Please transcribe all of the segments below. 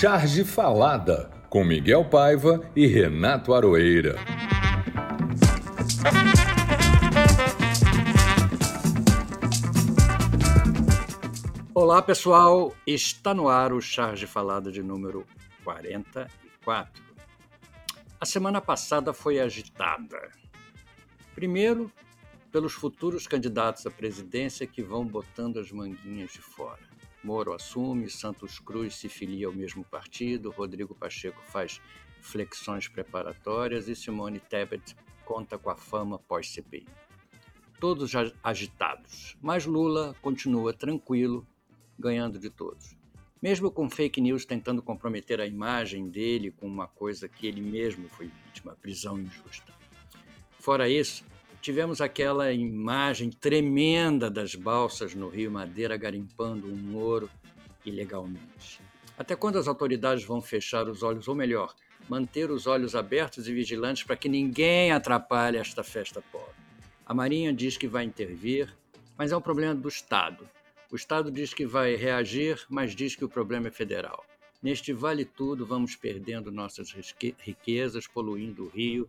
Charge Falada, com Miguel Paiva e Renato Aroeira. Olá, pessoal. Está no ar o Charge Falada de número 44. A semana passada foi agitada. Primeiro, pelos futuros candidatos à presidência que vão botando as manguinhas de fora. Moro assume, Santos Cruz se filia ao mesmo partido, Rodrigo Pacheco faz flexões preparatórias e Simone Tebet conta com a fama pós-CPI. Todos agitados, mas Lula continua tranquilo, ganhando de todos. Mesmo com fake news tentando comprometer a imagem dele com uma coisa que ele mesmo foi vítima, prisão injusta. Fora isso, tivemos aquela imagem tremenda das balsas no Rio Madeira garimpando um ouro ilegalmente. Até quando as autoridades vão fechar os olhos, ou melhor, manter os olhos abertos e vigilantes para que ninguém atrapalhe esta festa pobre? A Marinha diz que vai intervir, mas é um problema do Estado. O Estado diz que vai reagir, mas diz que o problema é federal. Neste vale tudo, vamos perdendo nossas riquezas, poluindo o rio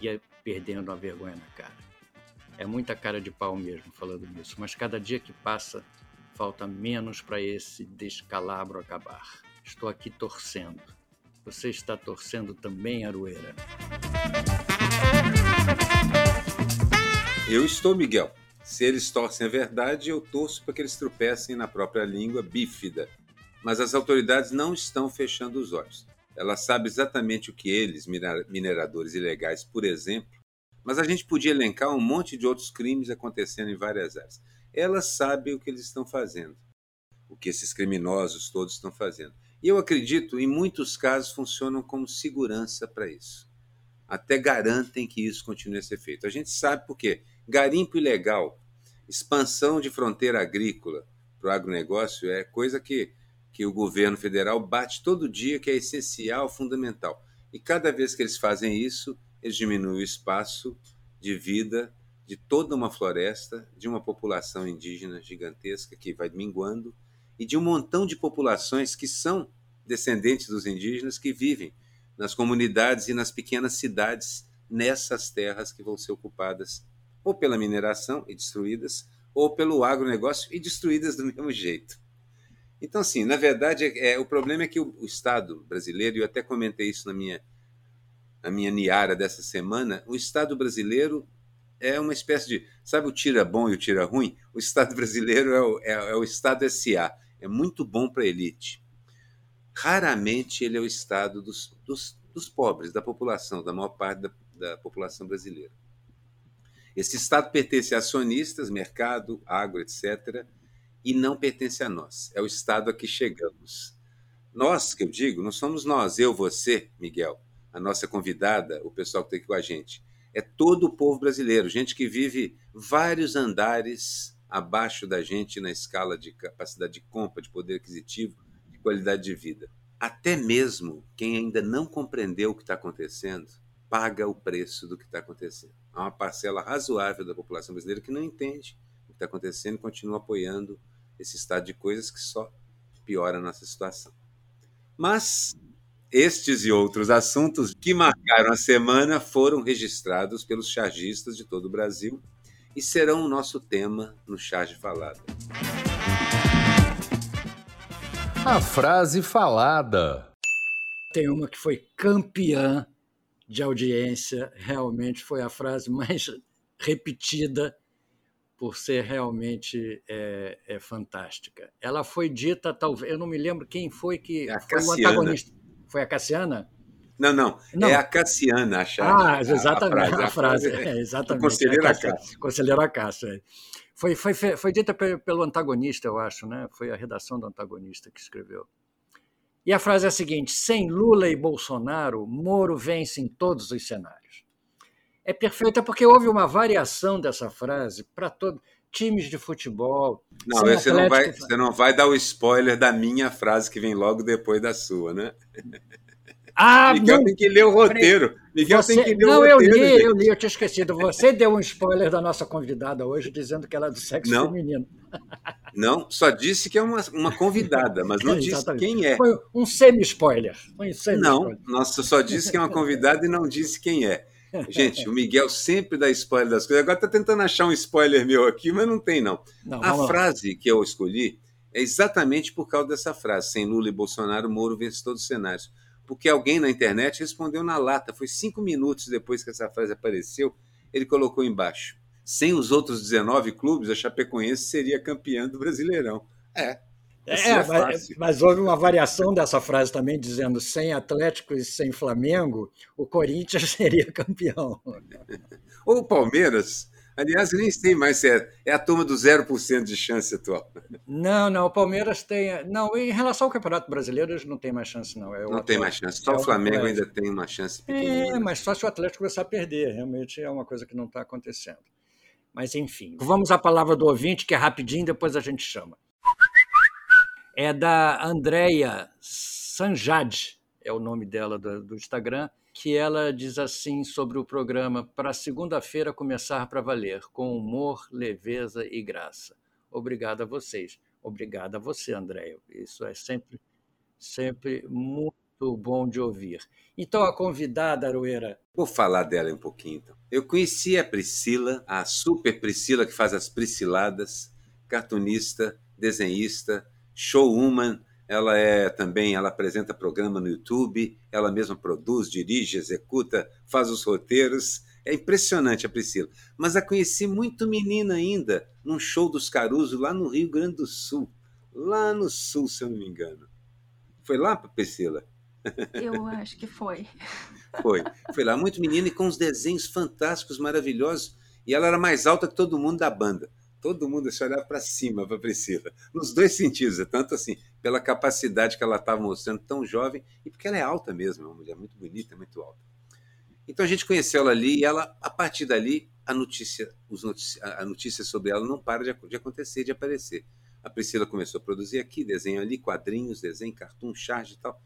e perdendo a vergonha na cara. É muita cara de pau mesmo falando nisso, mas cada dia que passa, falta menos para esse descalabro acabar. Estou aqui torcendo. Você está torcendo também, Aroeira? Eu estou, Miguel. Se eles torcem a verdade, eu torço para que eles tropecem na própria língua bífida. Mas as autoridades não estão fechando os olhos. Elas sabem exatamente o que eles, mineradores ilegais, por exemplo, mas a gente podia elencar um monte de outros crimes acontecendo em várias áreas. Elas sabem o que eles estão fazendo, o que esses criminosos todos estão fazendo. E eu acredito, em muitos casos, funcionam como segurança para isso. Até garantem que isso continue a ser feito. A gente sabe por quê Garimpo ilegal, expansão de fronteira agrícola para o agronegócio é coisa que, que o governo federal bate todo dia, que é essencial, fundamental. E cada vez que eles fazem isso, eles diminuem o espaço de vida de toda uma floresta, de uma população indígena gigantesca que vai minguando, e de um montão de populações que são descendentes dos indígenas que vivem nas comunidades e nas pequenas cidades nessas terras que vão ser ocupadas ou pela mineração e destruídas, ou pelo agronegócio e destruídas do mesmo jeito. Então, assim, na verdade, é, é o problema é que o, o, Estado brasileiro, e eu até comentei isso na minha, na minha niara dessa semana, o Estado brasileiro é uma espécie de. Sabe o tira bom e o tira ruim? O Estado brasileiro é o, é, é o Estado SA. É muito bom para a elite. Raramente ele é o Estado dos, dos, dos pobres, da população, da maior parte da, da população brasileira. Esse Estado pertence a acionistas, mercado, agro, etc., e não pertence a nós. É o Estado a que chegamos. Nós, que eu digo, não somos nós, eu, você, Miguel, a nossa convidada, o pessoal que está aqui com a gente. É todo o povo brasileiro, gente que vive vários andares abaixo da gente na escala de capacidade de compra, de poder aquisitivo, de qualidade de vida. Até mesmo quem ainda não compreendeu o que está acontecendo paga o preço do que está acontecendo. Há uma parcela razoável da população brasileira que não entende o que está acontecendo e continua apoiando esse estado de coisas que só piora a nossa situação. Mas estes e outros assuntos que marcaram a semana foram registrados pelos chargistas de todo o Brasil e serão o nosso tema no Charge Falada. A frase falada. Tem uma que foi campeã de audiência, realmente foi a frase mais repetida por ser realmente é, é, fantástica. Ela foi dita, talvez, eu não me lembro quem foi que é foi o antagonista. Foi a Cassiana? Não, não, não. é a Cassiana, a Ah, exatamente, a, a frase. A frase é, exatamente. Conselheiro Acácio. Conselheiro Acácio, é. Foi, foi, foi dita pelo antagonista, eu acho, né? Foi a redação do antagonista que escreveu. E a frase é a seguinte: sem Lula e Bolsonaro, Moro vence em todos os cenários. É perfeita porque houve uma variação dessa frase para todos times de futebol. Não, você não, vai, você não vai dar o spoiler da minha frase que vem logo depois da sua, né? Ah, Miguel não, tem que ler o roteiro. Miguel você, tem que ler não, o roteiro. Não, eu li, gente. eu li, eu tinha esquecido. Você deu um spoiler da nossa convidada hoje, dizendo que ela é do sexo não. feminino. Não, só disse que é uma, uma convidada, mas não disse quem é. Foi um semi-spoiler. Um semi não, nossa, só disse que é uma convidada e não disse quem é. Gente, o Miguel sempre dá spoiler das coisas. Agora está tentando achar um spoiler meu aqui, mas não tem, não. não a frase lá. que eu escolhi é exatamente por causa dessa frase: sem Lula e Bolsonaro, Moro vence todos os cenários. Porque alguém na internet respondeu na lata. Foi cinco minutos depois que essa frase apareceu, ele colocou embaixo sem os outros 19 clubes, a Chapecoense seria campeã do Brasileirão. É. É, é mas, mas, houve uma variação dessa frase também, dizendo sem Atlético e sem Flamengo, o Corinthians seria campeão. Ou o Palmeiras. Aliás, nem sei mais se é, é a turma do 0% de chance atual. Não, não, o Palmeiras tem. Não, em relação ao Campeonato Brasileiro, eles não tem mais chance, não. É não tem mais chance. Só é o Flamengo ainda tem uma chance pequena. É, mas só se o Atlético começar a perder. Realmente é uma coisa que não está acontecendo. Mas enfim, vamos à palavra do ouvinte, que é rapidinho, depois a gente chama. É da Andrea Sanjad, é o nome dela do, do Instagram, que ela diz assim sobre o programa para segunda-feira começar para valer, com humor, leveza e graça. Obrigado a vocês. Obrigado a você, Andréia. Isso é sempre, sempre muito bom de ouvir. Então, a convidada, Aroeira. Vou falar dela um pouquinho. Então. Eu conheci a Priscila, a super Priscila que faz as Prisciladas, cartunista, desenhista, showwoman. Ela é também, ela apresenta programa no YouTube, ela mesma produz, dirige, executa, faz os roteiros. É impressionante a Priscila. Mas a conheci muito menina ainda, num show dos Caruso lá no Rio Grande do Sul. Lá no Sul, se eu não me engano. Foi lá, Priscila? Eu acho que foi. Foi. Foi lá, muito menina e com uns desenhos fantásticos, maravilhosos. E ela era mais alta que todo mundo da banda. Todo mundo se olhava para cima para Priscila. Nos dois sentidos, tanto assim, pela capacidade que ela estava mostrando, tão jovem, e porque ela é alta mesmo, é uma mulher muito bonita, muito alta. Então a gente conheceu ela ali e ela, a partir dali, a notícia, os notícia, a notícia sobre ela não para de, de acontecer, de aparecer. A Priscila começou a produzir aqui, desenho ali, quadrinhos, desenho, cartoon, charge e tal.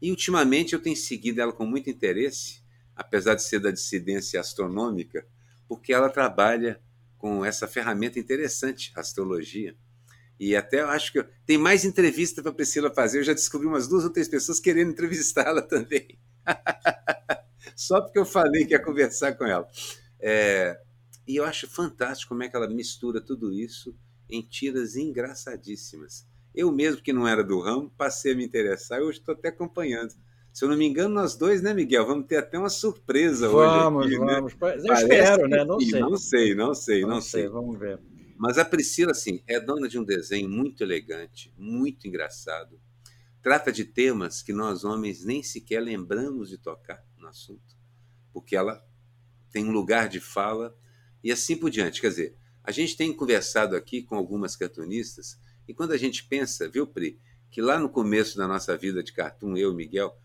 E ultimamente eu tenho seguido ela com muito interesse, apesar de ser da dissidência astronômica, porque ela trabalha com essa ferramenta interessante, a astrologia. E até acho que eu, tem mais entrevista para Priscila fazer. Eu já descobri umas duas ou três pessoas querendo entrevistá-la também. Só porque eu falei que ia conversar com ela. É, e eu acho fantástico como é que ela mistura tudo isso em tiras engraçadíssimas. Eu mesmo, que não era do ramo, passei a me interessar e hoje estou até acompanhando. Se eu não me engano, nós dois, né, Miguel? Vamos ter até uma surpresa vamos, hoje. Aqui, vamos, né? vamos. Eu espero, né? Não sei. Não sei, não sei, não, não sei. sei. Vamos ver. Mas a Priscila, assim, é dona de um desenho muito elegante, muito engraçado. Trata de temas que nós homens nem sequer lembramos de tocar no assunto, porque ela tem um lugar de fala e assim por diante. Quer dizer, a gente tem conversado aqui com algumas cartunistas e quando a gente pensa, viu, Pri, que lá no começo da nossa vida de cartoon, eu e Miguel,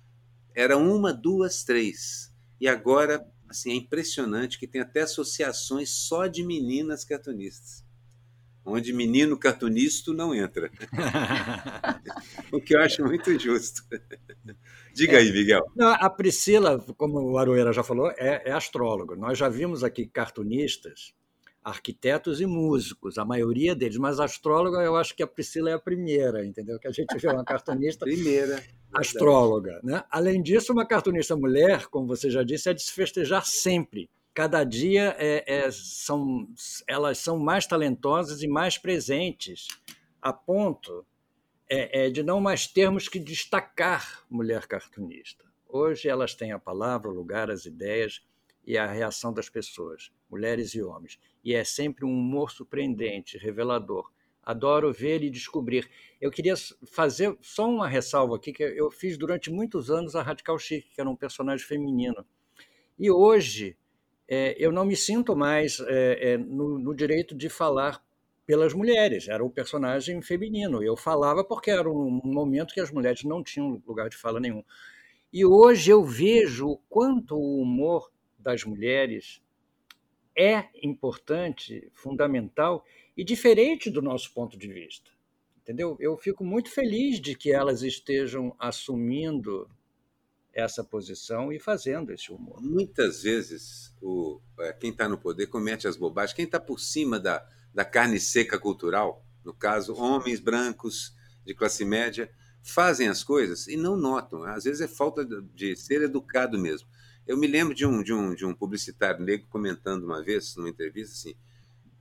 era uma, duas, três. E agora, assim, é impressionante que tem até associações só de meninas cartunistas. Onde menino cartunista não entra. o que eu acho muito justo. Diga é, aí, Miguel. A Priscila, como o Aroeira já falou, é, é astróloga. Nós já vimos aqui cartunistas arquitetos e músicos, a maioria deles, mas astróloga eu acho que a Priscila é a primeira, entendeu? Que a gente vê uma cartunista primeira astróloga, né? Além disso, uma cartunista mulher, como você já disse, é de se festejar sempre. Cada dia é, é, são, elas são mais talentosas e mais presentes, a ponto é, é de não mais termos que destacar mulher cartunista. Hoje elas têm a palavra, o lugar, as ideias e a reação das pessoas, mulheres e homens. E é sempre um humor surpreendente, revelador. Adoro ver e descobrir. Eu queria fazer só uma ressalva aqui, que eu fiz durante muitos anos a Radical Chic, que era um personagem feminino. E hoje é, eu não me sinto mais é, é, no, no direito de falar pelas mulheres, era o personagem feminino. Eu falava porque era um momento que as mulheres não tinham lugar de fala nenhum. E hoje eu vejo o quanto o humor das mulheres é importante, fundamental e diferente do nosso ponto de vista. Entendeu? Eu fico muito feliz de que elas estejam assumindo essa posição e fazendo esse humor. Muitas vezes, o, é, quem está no poder comete as bobagens. Quem está por cima da, da carne seca cultural no caso, homens brancos de classe média, fazem as coisas e não notam. Às vezes é falta de ser educado mesmo. Eu me lembro de um, de um, de um publicitário negro comentando uma vez, numa entrevista, assim: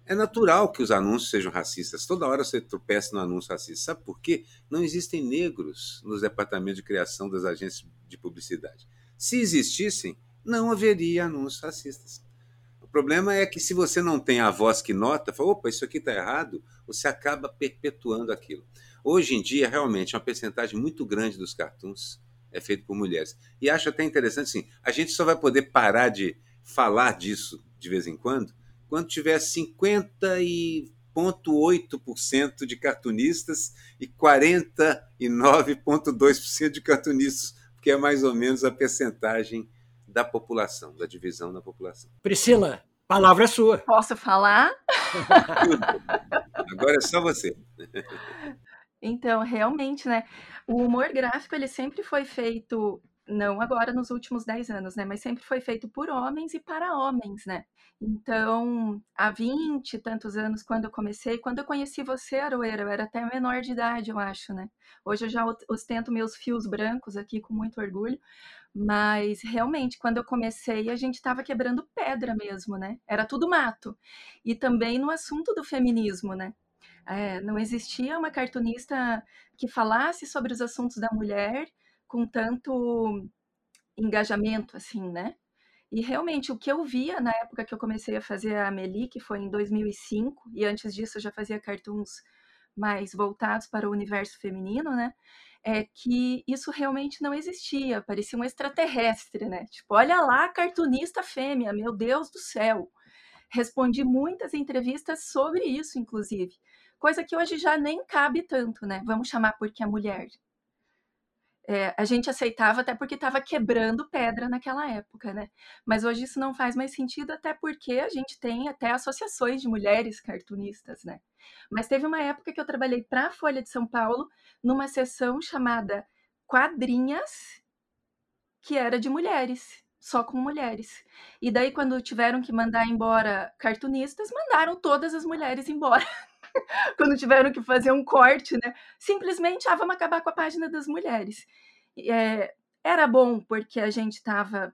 é natural que os anúncios sejam racistas. Toda hora você tropeça no anúncio racista. Sabe por quê? Não existem negros nos departamentos de criação das agências de publicidade. Se existissem, não haveria anúncios racistas. O problema é que se você não tem a voz que nota, fala, opa, isso aqui está errado, você acaba perpetuando aquilo. Hoje em dia, realmente, uma percentagem muito grande dos cartoons é feito por mulheres. E acho até interessante, assim, a gente só vai poder parar de falar disso de vez em quando quando tiver 50,8% de cartunistas e 49,2% de cartunistas, que é mais ou menos a percentagem da população, da divisão da população. Priscila, palavra é sua. Posso falar? Agora é só você. Então, realmente, né? O humor gráfico ele sempre foi feito, não agora nos últimos 10 anos, né? Mas sempre foi feito por homens e para homens, né? Então, há 20 e tantos anos, quando eu comecei, quando eu conheci você, Aroeira, eu era até menor de idade, eu acho, né? Hoje eu já ostento meus fios brancos aqui com muito orgulho, mas realmente, quando eu comecei, a gente estava quebrando pedra mesmo, né? Era tudo mato. E também no assunto do feminismo, né? É, não existia uma cartunista que falasse sobre os assuntos da mulher com tanto engajamento, assim, né? E realmente o que eu via na época que eu comecei a fazer a Amelie, que foi em 2005, e antes disso eu já fazia cartoons mais voltados para o universo feminino, né? É que isso realmente não existia, parecia um extraterrestre, né? Tipo, olha lá, cartunista fêmea, meu Deus do céu. Respondi muitas entrevistas sobre isso, inclusive. Coisa que hoje já nem cabe tanto, né? Vamos chamar porque é mulher. É, a gente aceitava até porque estava quebrando pedra naquela época, né? Mas hoje isso não faz mais sentido, até porque a gente tem até associações de mulheres cartunistas, né? Mas teve uma época que eu trabalhei para a Folha de São Paulo numa sessão chamada Quadrinhas, que era de mulheres, só com mulheres. E daí, quando tiveram que mandar embora cartunistas, mandaram todas as mulheres embora. quando tiveram que fazer um corte, né? Simplesmente, ah, vamos acabar com a página das mulheres. É, era bom porque a gente estava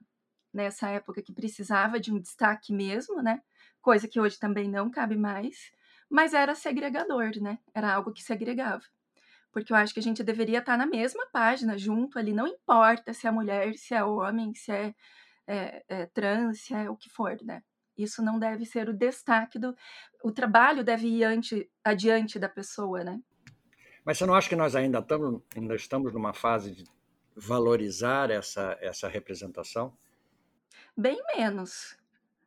nessa época que precisava de um destaque mesmo, né? Coisa que hoje também não cabe mais, mas era segregador, né? Era algo que segregava. Porque eu acho que a gente deveria estar na mesma página, junto ali, não importa se é mulher, se é homem, se é, é, é trans, se é o que for, né? Isso não deve ser o destaque do. O trabalho deve ir ante, adiante da pessoa, né? Mas você não acha que nós ainda estamos, ainda estamos numa fase de valorizar essa, essa representação? Bem menos.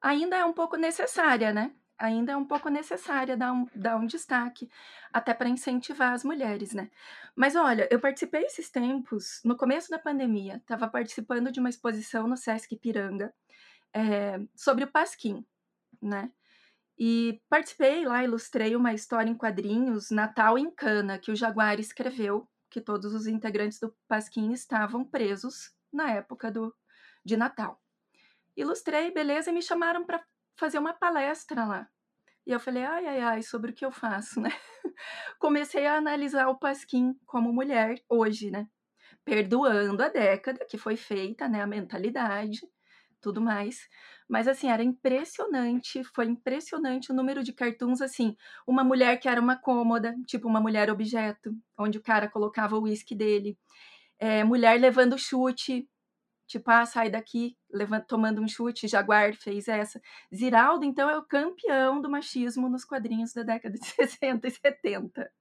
Ainda é um pouco necessária, né? Ainda é um pouco necessária dar um, dar um destaque, até para incentivar as mulheres, né? Mas olha, eu participei esses tempos, no começo da pandemia, estava participando de uma exposição no Sesc Piranga, é, sobre o Pasquim, né? E participei lá, ilustrei uma história em quadrinhos, Natal em Cana, que o Jaguar escreveu, que todos os integrantes do Pasquim estavam presos na época do, de Natal. Ilustrei, beleza, e me chamaram para fazer uma palestra lá. E eu falei, ai, ai, ai, sobre o que eu faço, né? Comecei a analisar o Pasquim como mulher hoje, né? Perdoando a década que foi feita, né? A mentalidade, tudo mais. Mas assim, era impressionante, foi impressionante o número de cartoons assim, uma mulher que era uma cômoda, tipo uma mulher objeto, onde o cara colocava o uísque dele. É, mulher levando chute, tipo, ah, sai daqui, levando, tomando um chute, Jaguar fez essa. Ziraldo, então, é o campeão do machismo nos quadrinhos da década de 60 e 70,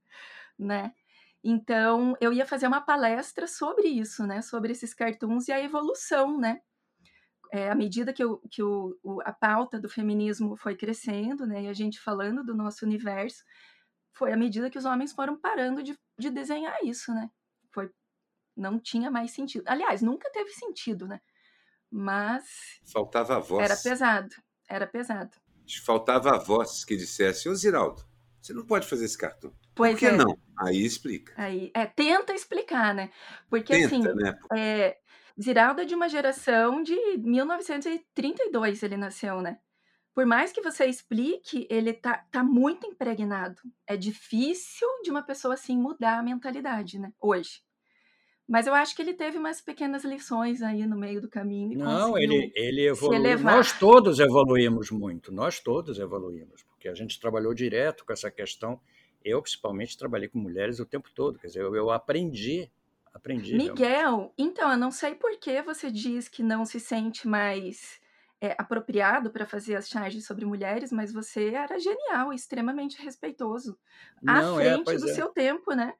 né? Então, eu ia fazer uma palestra sobre isso, né? Sobre esses cartoons e a evolução, né? É, à medida que, o, que o, o, a pauta do feminismo foi crescendo, né, e a gente falando do nosso universo, foi à medida que os homens foram parando de, de desenhar isso, né? Foi, não tinha mais sentido. Aliás, nunca teve sentido, né? Mas. Faltava a voz. Era pesado, era pesado. Faltava a voz que dissesse: Ô Ziraldo, você não pode fazer esse cartão. Pois Por que é. não? Aí explica. Aí, é, tenta explicar, né? Porque Tenta, assim, né? é, Ziraldo é de uma geração de 1932, ele nasceu, né? por mais que você explique, ele tá, tá muito impregnado. É difícil de uma pessoa assim mudar a mentalidade, né? Hoje. Mas eu acho que ele teve umas pequenas lições aí no meio do caminho. Não, ele, ele evoluiu. Nós todos evoluímos muito, nós todos evoluímos, porque a gente trabalhou direto com essa questão. Eu, principalmente, trabalhei com mulheres o tempo todo, quer dizer, eu, eu aprendi. Aprendi Miguel, realmente. então, eu não sei por que você diz que não se sente mais é, apropriado para fazer as charges sobre mulheres, mas você era genial, extremamente respeitoso. Não, à é, frente é, do é. seu tempo, né?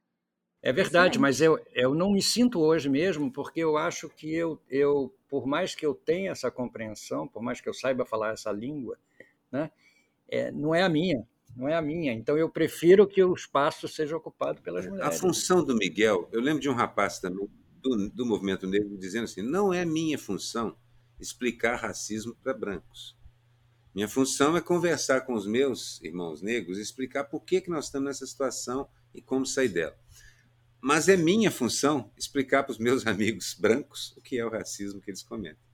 É verdade, Excelente. mas eu, eu não me sinto hoje mesmo, porque eu acho que eu, eu, por mais que eu tenha essa compreensão, por mais que eu saiba falar essa língua, né, é, não é a minha, não é a minha. Então eu prefiro que o espaço seja ocupado pelas mulheres. A função do Miguel, eu lembro de um rapaz também do, do movimento negro dizendo assim: não é minha função explicar racismo para brancos. Minha função é conversar com os meus irmãos negros, explicar por que, que nós estamos nessa situação e como sair dela. Mas é minha função explicar para os meus amigos brancos o que é o racismo que eles cometem.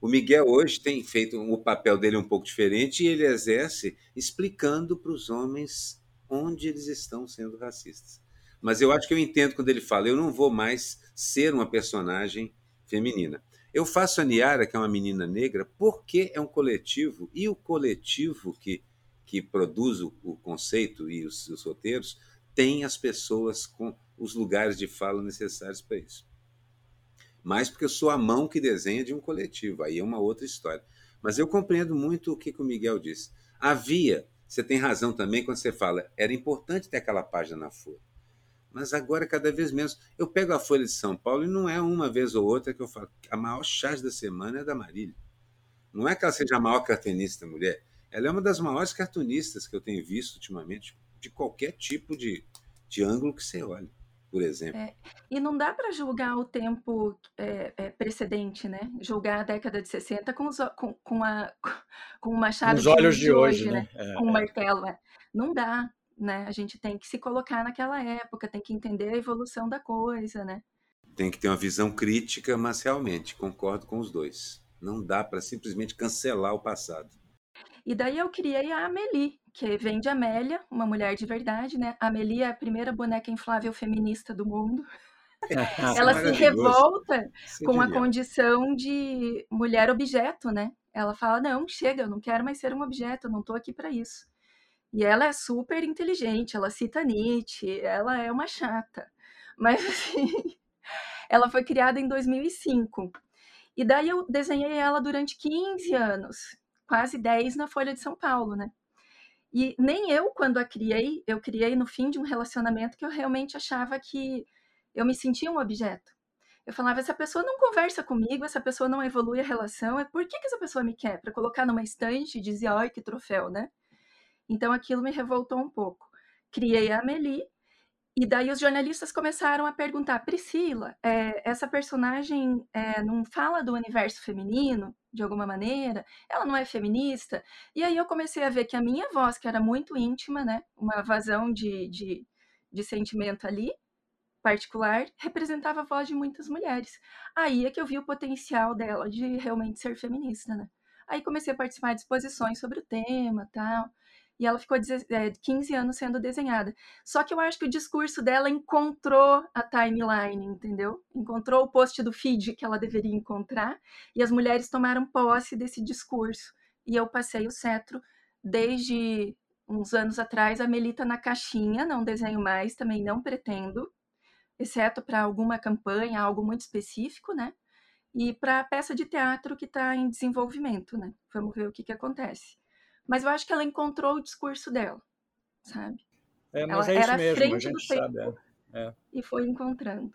O Miguel hoje tem feito o papel dele um pouco diferente e ele exerce explicando para os homens onde eles estão sendo racistas. Mas eu acho que eu entendo quando ele fala: eu não vou mais ser uma personagem feminina. Eu faço a Niara, que é uma menina negra, porque é um coletivo e o coletivo que, que produz o, o conceito e os, os roteiros tem as pessoas com os lugares de fala necessários para isso. Mas porque eu sou a mão que desenha de um coletivo, aí é uma outra história. Mas eu compreendo muito o que, que o Miguel disse. Havia, você tem razão também quando você fala, era importante ter aquela página na Folha. Mas agora, cada vez menos. Eu pego a Folha de São Paulo e não é uma vez ou outra que eu falo. A maior charge da semana é da Marília. Não é que ela seja a maior cartunista mulher. Ela é uma das maiores cartunistas que eu tenho visto ultimamente, de qualquer tipo de, de ângulo que você olhe por exemplo. É, e não dá para julgar o tempo é, é, precedente, né? Julgar a década de 60 com, os, com, com, a, com uma chave os olhos de, hoje, hoje, né? né? com um martelo. É. Não dá, né? A gente tem que se colocar naquela época, tem que entender a evolução da coisa, né? Tem que ter uma visão crítica, mas realmente concordo com os dois. Não dá para simplesmente cancelar o passado. E daí eu criei a Amélie, que vem de Amélia, uma mulher de verdade, né? A Amélie é a primeira boneca inflável feminista do mundo. ela se revolta com a condição de mulher objeto, né? Ela fala: "Não, chega, eu não quero mais ser um objeto, eu não estou aqui para isso". E ela é super inteligente, ela cita Nietzsche, ela é uma chata. Mas assim, ela foi criada em 2005. E daí eu desenhei ela durante 15 anos, quase 10 na Folha de São Paulo, né? E nem eu, quando a criei, eu criei no fim de um relacionamento que eu realmente achava que eu me sentia um objeto. Eu falava, essa pessoa não conversa comigo, essa pessoa não evolui a relação, é por que, que essa pessoa me quer? Para colocar numa estante e dizer, ai, que troféu, né? Então aquilo me revoltou um pouco. Criei a Amelie, e daí os jornalistas começaram a perguntar: Priscila, é, essa personagem é, não fala do universo feminino de alguma maneira? Ela não é feminista? E aí eu comecei a ver que a minha voz, que era muito íntima, né, uma vazão de, de, de sentimento ali, particular, representava a voz de muitas mulheres. Aí é que eu vi o potencial dela de realmente ser feminista, né? Aí comecei a participar de exposições sobre o tema, tal e ela ficou 15 é, anos sendo desenhada. Só que eu acho que o discurso dela encontrou a timeline, entendeu? Encontrou o post do feed que ela deveria encontrar, e as mulheres tomaram posse desse discurso. E eu passei o cetro desde uns anos atrás, a Melita na caixinha, não desenho mais, também não pretendo, exceto para alguma campanha, algo muito específico, né? E para a peça de teatro que está em desenvolvimento, né? Vamos ver o que, que acontece. Mas eu acho que ela encontrou o discurso dela, sabe? É, mas ela é isso era mesmo, frente a gente do sabe. Tempo é. É. E foi encontrando.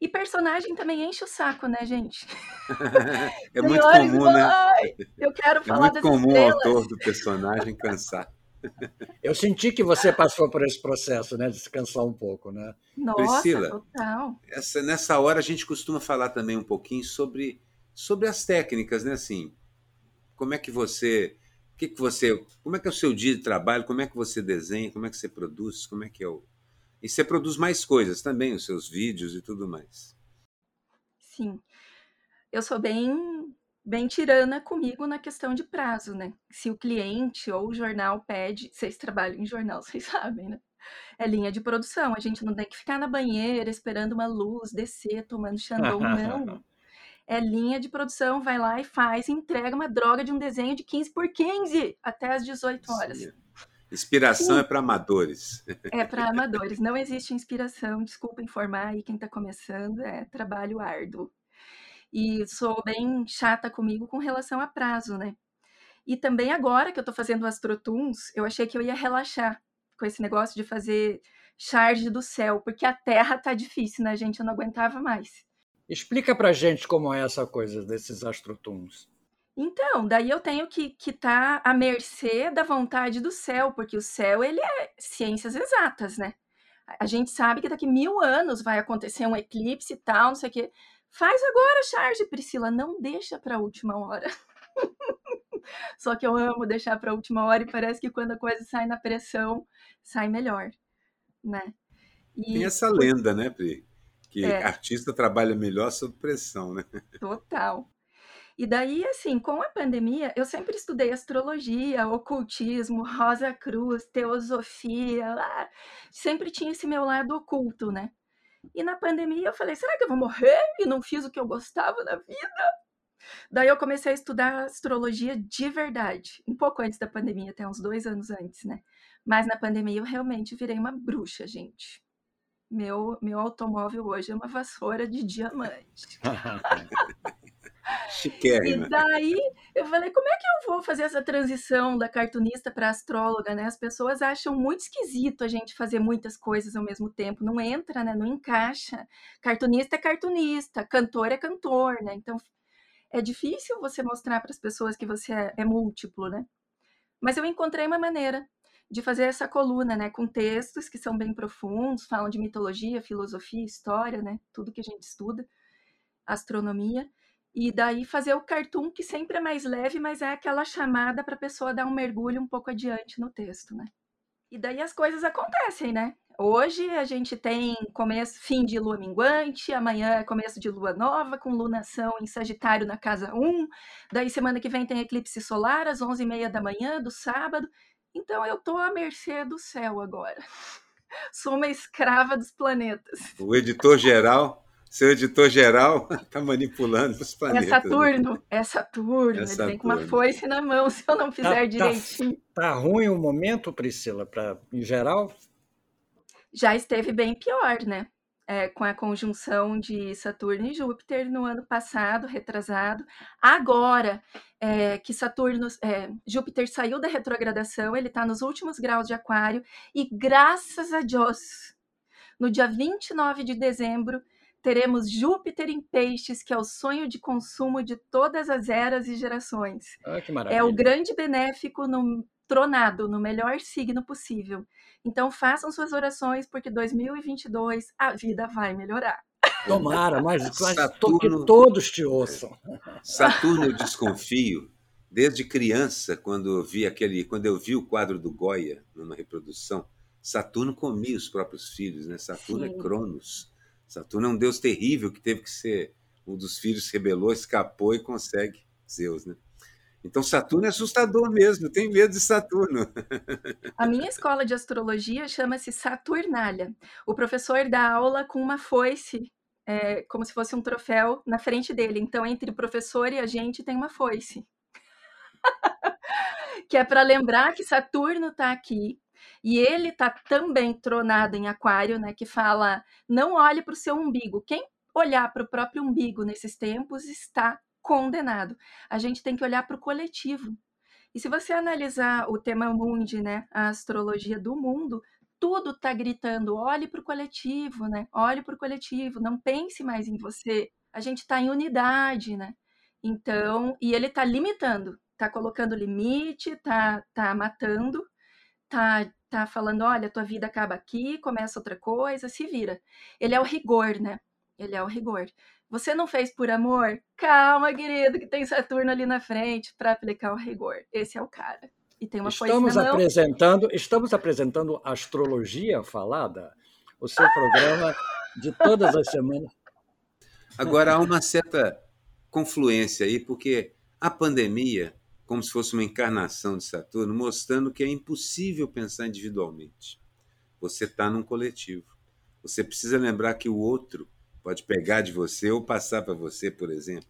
E personagem também enche o saco, né, gente? é muito comum, né? Eu quero é falar É muito comum o autor do personagem cansar. Eu senti que você passou por esse processo, né, de se cansar um pouco, né? Nossa, Priscila, total. Essa, nessa hora a gente costuma falar também um pouquinho sobre, sobre as técnicas, né, assim, como é que você que, que você, como é que é o seu dia de trabalho? Como é que você desenha? Como é que você produz? Como é que é o e você produz mais coisas também, os seus vídeos e tudo mais. Sim, eu sou bem bem tirana comigo na questão de prazo, né? Se o cliente ou o jornal pede, vocês trabalham em jornal, vocês sabem, né? É linha de produção, a gente não tem que ficar na banheira esperando uma luz descer, tomando Xandão, não. É linha de produção, vai lá e faz, entrega uma droga de um desenho de 15 por 15 até as 18 horas. Sim. Inspiração Sim. é para amadores. É para amadores, não existe inspiração, desculpa informar aí quem está começando, é trabalho árduo e sou bem chata comigo com relação a prazo, né? E também agora que eu tô fazendo Astrotunes, eu achei que eu ia relaxar com esse negócio de fazer charge do céu, porque a Terra tá difícil, né, gente? Eu não aguentava mais. Explica pra gente como é essa coisa desses Astrotunes. Então, daí eu tenho que estar tá à mercê da vontade do céu, porque o céu, ele é ciências exatas, né? A gente sabe que daqui mil anos vai acontecer um eclipse e tal, não sei o quê. Faz agora, charge, Priscila, não deixa para a última hora. Só que eu amo deixar para a última hora e parece que quando a coisa sai na pressão, sai melhor, né? E... Tem essa lenda, né, Pri? Que é. artista trabalha melhor sob pressão, né? Total. E daí, assim, com a pandemia, eu sempre estudei astrologia, ocultismo, Rosa Cruz, teosofia, lá. sempre tinha esse meu lado oculto, né? E na pandemia eu falei, será que eu vou morrer e não fiz o que eu gostava na vida? Daí eu comecei a estudar astrologia de verdade, um pouco antes da pandemia, até uns dois anos antes, né? Mas na pandemia eu realmente virei uma bruxa, gente. Meu, meu automóvel hoje é uma vassoura de diamante. Chiquérrima. E daí eu falei, como é que eu vou fazer essa transição da cartunista para astróloga, né? As pessoas acham muito esquisito a gente fazer muitas coisas ao mesmo tempo, não entra, né? Não encaixa. Cartunista é cartunista, cantor é cantor, né? Então é difícil você mostrar para as pessoas que você é, é múltiplo, né? Mas eu encontrei uma maneira de fazer essa coluna, né, com textos que são bem profundos, falam de mitologia, filosofia, história, né, tudo que a gente estuda, astronomia, e daí fazer o cartoon que sempre é mais leve, mas é aquela chamada para a pessoa dar um mergulho um pouco adiante no texto, né? E daí as coisas acontecem, né? Hoje a gente tem começo, fim de lua minguante, amanhã é começo de lua nova, com lunação em Sagitário na casa 1. Daí semana que vem tem eclipse solar às 11h30 da manhã do sábado. Então eu tô à mercê do céu agora. Sou uma escrava dos planetas. O editor geral seu editor-geral está manipulando os é planetas. É Saturno, é Saturno. É Ele vem com uma foice na mão se eu não fizer tá, tá direitinho. Tá, tá ruim o momento, Priscila, para em geral? Já esteve bem pior, né? É, com a conjunção de Saturno e Júpiter no ano passado, retrasado. Agora é, que Saturno, é, Júpiter saiu da retrogradação, ele está nos últimos graus de Aquário e graças a Deus, no dia 29 de dezembro, teremos Júpiter em peixes, que é o sonho de consumo de todas as eras e gerações. Ah. É o grande benéfico no tronado, no melhor signo possível. Então façam suas orações, porque 2022 a vida vai melhorar. Tomara, mas, Saturno, que todos te ouçam. Saturno eu desconfio desde criança, quando eu vi aquele, quando eu vi o quadro do Goya numa reprodução, Saturno comia os próprios filhos, né? Saturno é Sim. é Cronos. Saturno é um deus terrível que teve que ser um dos filhos se rebelou, escapou e consegue Zeus, né? Então Saturno é assustador mesmo, tem medo de Saturno. A minha escola de astrologia chama-se Saturnália. O professor dá aula com uma foice, é, como se fosse um troféu na frente dele. Então entre o professor e a gente tem uma foice. que é para lembrar que Saturno está aqui e ele está também tronado em Aquário, né, que fala: não olhe para o seu umbigo. Quem olhar para o próprio umbigo nesses tempos está condenado. A gente tem que olhar para o coletivo. E se você analisar o tema mundi, né, a astrologia do mundo, tudo está gritando: olhe para o coletivo, né? Olhe para o coletivo, não pense mais em você. A gente está em unidade, né? Então, e ele está limitando, está colocando limite, está tá matando, tá tá falando, olha, tua vida acaba aqui, começa outra coisa, se vira. Ele é o rigor, né? Ele é o rigor. Você não fez por amor? Calma, querido, que tem Saturno ali na frente para aplicar o rigor. Esse é o cara. E tem uma estamos apresentando, estamos apresentando astrologia falada, o seu programa de todas as semanas. Agora há uma certa confluência aí, porque a pandemia, como se fosse uma encarnação de Saturno, mostrando que é impossível pensar individualmente. Você está num coletivo. Você precisa lembrar que o outro pode pegar de você ou passar para você, por exemplo.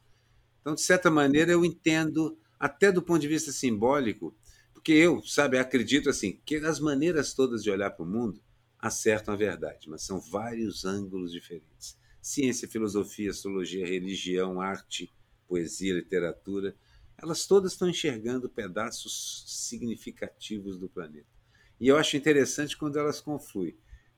Então, de certa maneira, eu entendo, até do ponto de vista simbólico, porque eu, sabe, acredito assim, que as maneiras todas de olhar para o mundo acertam a verdade, mas são vários ângulos diferentes. Ciência, filosofia, astrologia, religião, arte, poesia, literatura, elas todas estão enxergando pedaços significativos do planeta. E eu acho interessante quando elas confluem.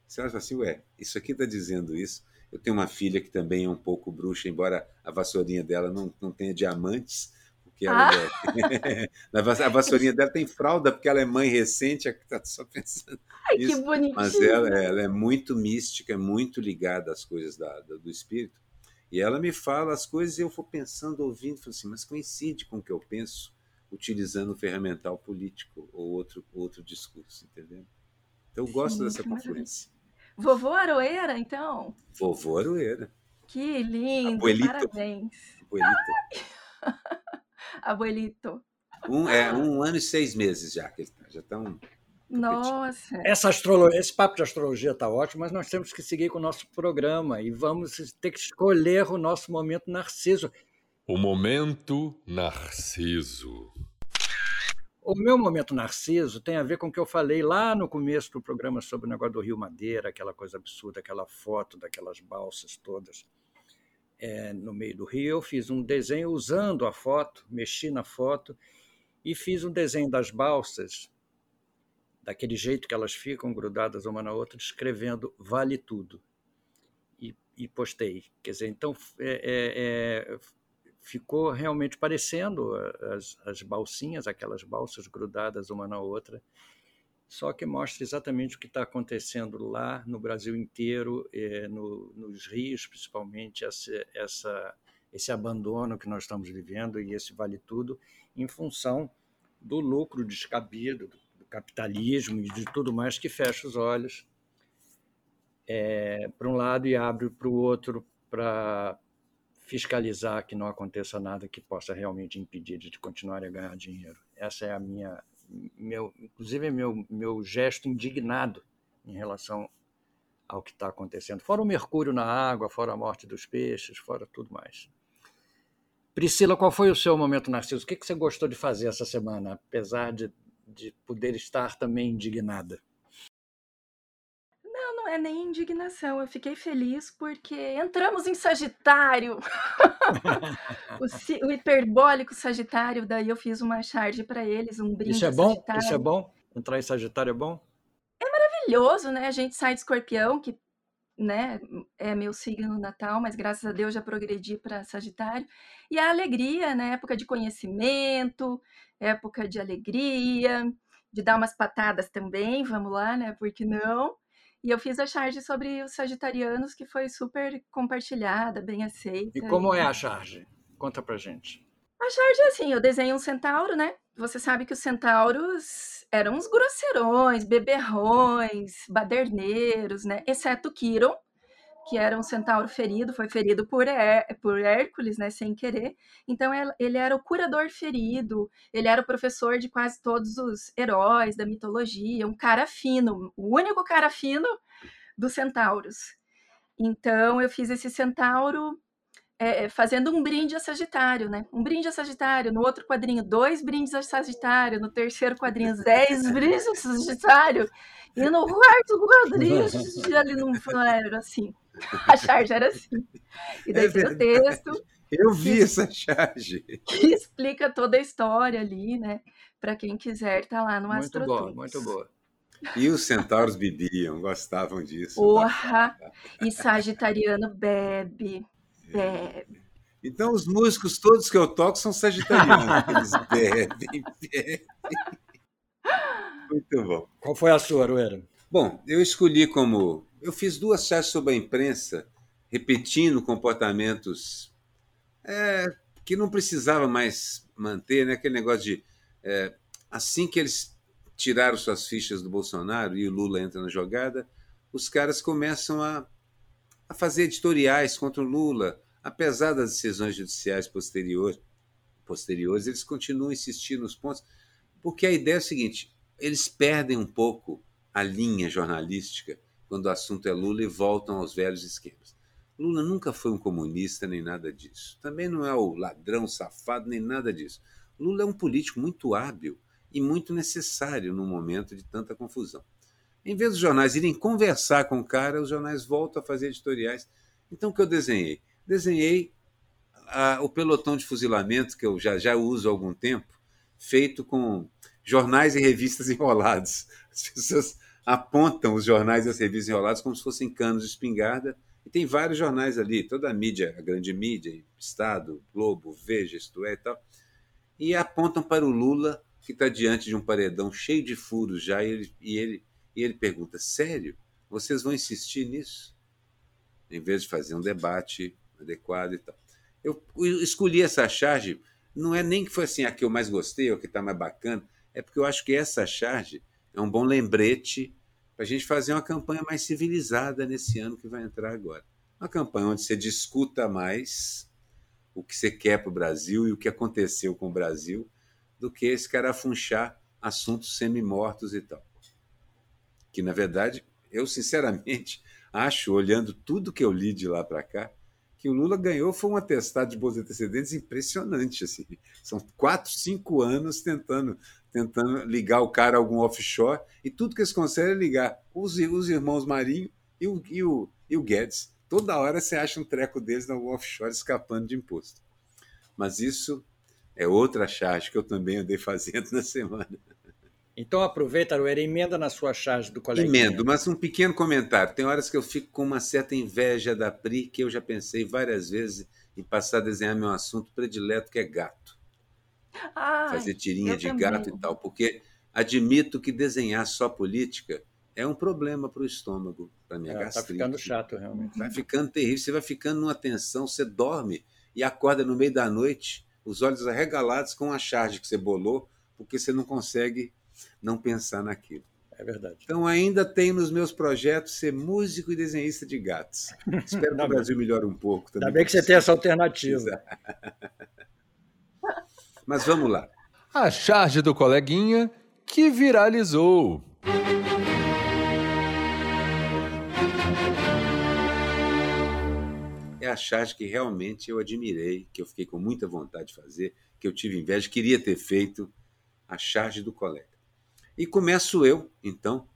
Você acha assim, ué, isso aqui está dizendo isso. Eu tenho uma filha que também é um pouco bruxa, embora a vassourinha dela não, não tenha diamantes, porque ela ah. é... a vassourinha dela tem fralda, porque ela é mãe recente, está só pensando. Ai, que bonitinho. Mas ela, ela, é muito mística, muito ligada às coisas da, do espírito. E ela me fala as coisas e eu vou pensando, ouvindo, falo assim, mas coincide com o que eu penso utilizando o ferramental político ou outro, outro discurso, entendeu? Então eu gosto Sim, dessa confluência. Vovô Aroeira, então? Vovô Aroeira. Que lindo, Abuelito. parabéns. Abuelito. Abuelito. Um, é um ano e seis meses já que ele está. Já está um nossa! Essa astrologia, esse papo de astrologia está ótimo, mas nós temos que seguir com o nosso programa e vamos ter que escolher o nosso momento narciso. O momento narciso. O meu momento narciso tem a ver com o que eu falei lá no começo do programa sobre o negócio do Rio Madeira, aquela coisa absurda, aquela foto daquelas balsas todas é, no meio do rio. Eu fiz um desenho usando a foto, mexi na foto e fiz um desenho das balsas daquele jeito que elas ficam grudadas uma na outra, escrevendo vale tudo. E, e postei. Quer dizer, então é, é, é, ficou realmente parecendo as, as balsinhas, aquelas balsas grudadas uma na outra, só que mostra exatamente o que está acontecendo lá no Brasil inteiro, é, no, nos rios principalmente, essa, essa, esse abandono que nós estamos vivendo e esse vale tudo em função do lucro descabido, capitalismo e de tudo mais que fecha os olhos é, para um lado e abre para o outro para fiscalizar que não aconteça nada que possa realmente impedir de continuar a ganhar dinheiro. Essa é a minha, meu, inclusive meu meu gesto indignado em relação ao que está acontecendo. Fora o mercúrio na água, fora a morte dos peixes, fora tudo mais. Priscila, qual foi o seu momento narciso? O que, que você gostou de fazer essa semana, apesar de de poder estar também indignada? É nem indignação. Eu fiquei feliz porque entramos em Sagitário. o, o, hiperbólico Sagitário. Daí eu fiz uma charge para eles, um brinde. Isso é bom? Sagitário. Isso é bom? Entrar em Sagitário é bom? É maravilhoso, né? A gente sai de Escorpião, que né, é meu signo natal, mas graças a Deus já progredi para Sagitário. E a alegria, né, época de conhecimento, época de alegria, de dar umas patadas também, vamos lá, né, por que não? E eu fiz a charge sobre os sagitarianos, que foi super compartilhada, bem aceita. E como é a charge? Conta pra gente. A charge é assim, eu desenho um centauro, né? Você sabe que os centauros eram uns grosseirões, beberrões, baderneiros, né? Exceto Quiron, que era um centauro ferido, foi ferido por, Her por Hércules, né, sem querer. Então ele era o curador ferido, ele era o professor de quase todos os heróis da mitologia, um cara fino, o único cara fino dos centauros. Então eu fiz esse centauro é, fazendo um brinde a Sagitário, né? Um brinde a Sagitário, no outro quadrinho, dois brindes a Sagitário, no terceiro quadrinho, dez brindes a Sagitário, e no quarto quadrinho, ali no era assim. A charge era assim. E daí é o texto. Eu vi que, essa charge. Que explica toda a história ali, né? Para quem quiser, tá lá no Muito Astro boa, muito boa. E os centauros bebiam, gostavam disso. Porra! E sagitariano bebe. Bebe. Então, os músicos todos que eu toco são sagitarianos. Eles bebem, bebem. Muito bom. Qual foi a sua, Aruera? Bom, eu escolhi como. Eu fiz duas charges sobre a imprensa, repetindo comportamentos é, que não precisava mais manter, né? aquele negócio de. É, assim que eles tiraram suas fichas do Bolsonaro e o Lula entra na jogada, os caras começam a a fazer editoriais contra o Lula, apesar das decisões judiciais posteriores posteriores, eles continuam insistindo nos pontos, porque a ideia é o seguinte: eles perdem um pouco a linha jornalística quando o assunto é Lula e voltam aos velhos esquemas. Lula nunca foi um comunista nem nada disso. Também não é o ladrão safado nem nada disso. Lula é um político muito hábil e muito necessário num momento de tanta confusão. Em vez dos jornais irem conversar com o cara, os jornais voltam a fazer editoriais. Então, o que eu desenhei? Desenhei a, o pelotão de fuzilamento, que eu já, já uso há algum tempo, feito com jornais e revistas enrolados. As pessoas apontam os jornais e as revistas enroladas como se fossem canos de espingarda, e tem vários jornais ali, toda a mídia, a grande mídia, Estado, Globo, Veja, Isto é e tal, e apontam para o Lula, que está diante de um paredão cheio de furos já, e ele, e ele, e ele pergunta: sério? Vocês vão insistir nisso? Em vez de fazer um debate adequado e tal. Eu, escolhi essa charge, não é nem que foi assim a que eu mais gostei, ou que está mais bacana, é porque eu acho que essa charge é um bom lembrete para a gente fazer uma campanha mais civilizada nesse ano que vai entrar agora. Uma campanha onde você discuta mais o que você quer para o Brasil e o que aconteceu com o Brasil, do que esse cara funchar assuntos semi-mortos e tal. Que, na verdade, eu sinceramente acho, olhando tudo que eu li de lá para cá, que o Lula ganhou foi um atestado de bons antecedentes impressionante. Assim. São quatro, cinco anos tentando tentando ligar o cara a algum offshore, e tudo que eles conseguem é ligar os, os irmãos Marinho e o, e, o, e o Guedes. Toda hora você acha um treco deles algum offshore escapando de imposto. Mas isso é outra charge que eu também andei fazendo na semana. Então aproveita, Aruera, emenda na sua charge do colega. Emendo, mas um pequeno comentário. Tem horas que eu fico com uma certa inveja da Pri, que eu já pensei várias vezes em passar a desenhar meu assunto predileto, que é gato. Ai, fazer tirinha de também. gato e tal, porque admito que desenhar só política é um problema para o estômago, para minha É, tá gastrite. ficando chato, realmente. Vai ficando terrível, você vai ficando numa tensão, você dorme e acorda no meio da noite, os olhos arregalados com a charge que você bolou, porque você não consegue não pensar naquilo. É verdade. Então ainda tenho nos meus projetos ser músico e desenhista de gatos. Espero que o. Brasil melhore um pouco também. Ainda bem que você tem essa alternativa. Mas vamos lá. A charge do coleguinha que viralizou. é a charge que realmente eu admirei, que eu fiquei com muita vontade de fazer, que eu tive inveja, queria ter feito a charge do colega. E começo eu, então,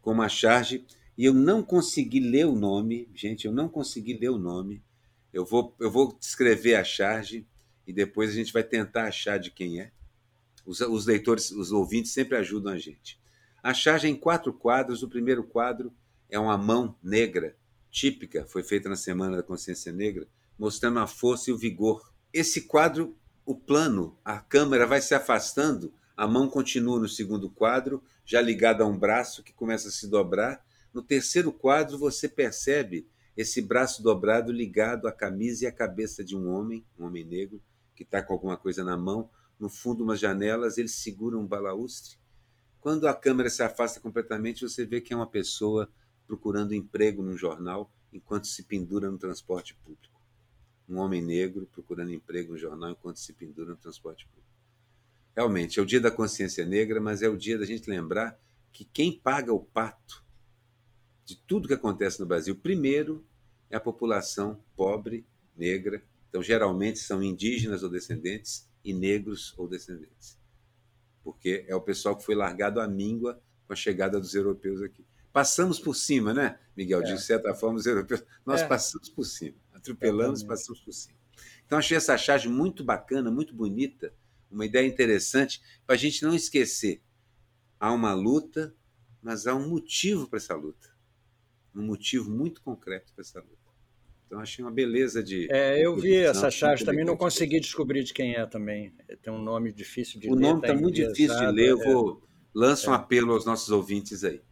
com uma charge, e eu não consegui ler o nome, gente, eu não consegui ler o nome. Eu vou, eu vou descrever a charge e depois a gente vai tentar achar de quem é. Os, os leitores, os ouvintes sempre ajudam a gente. A charge é em quatro quadros. O primeiro quadro é uma mão negra típica, foi feita na Semana da Consciência Negra, mostrando a força e o vigor. Esse quadro, o plano, a câmera vai se afastando, a mão continua no segundo quadro, já ligada a um braço que começa a se dobrar. No terceiro quadro, você percebe esse braço dobrado ligado à camisa e à cabeça de um homem, um homem negro, que está com alguma coisa na mão. No fundo, umas janelas, ele segura um balaustre. Quando a câmera se afasta completamente, você vê que é uma pessoa procurando emprego num jornal enquanto se pendura no transporte público. Um homem negro procurando emprego no jornal enquanto se pendura no transporte público. Realmente, é o dia da consciência negra, mas é o dia da gente lembrar que quem paga o pato de tudo que acontece no Brasil, primeiro, é a população pobre, negra. Então, geralmente são indígenas ou descendentes e negros ou descendentes. Porque é o pessoal que foi largado à míngua com a chegada dos europeus aqui passamos por cima, né, Miguel? É. De certa forma, os europeus. Nós É. passamos por cima, atropelamos, Exatamente. passamos por cima. Então, achei essa charge muito bacana, muito bonita, uma ideia interessante, para a gente não esquecer. Há uma luta, mas há um motivo para essa luta. Um motivo muito concreto para essa luta. Então, achei uma beleza de. É, eu vi essa charge também, não consegui descobrir de quem é também. Tem um nome difícil de O ler. nome tá está muito difícil de enviesado, ler, eu é. vou. Lanço um apelo aos nossos ouvintes aí.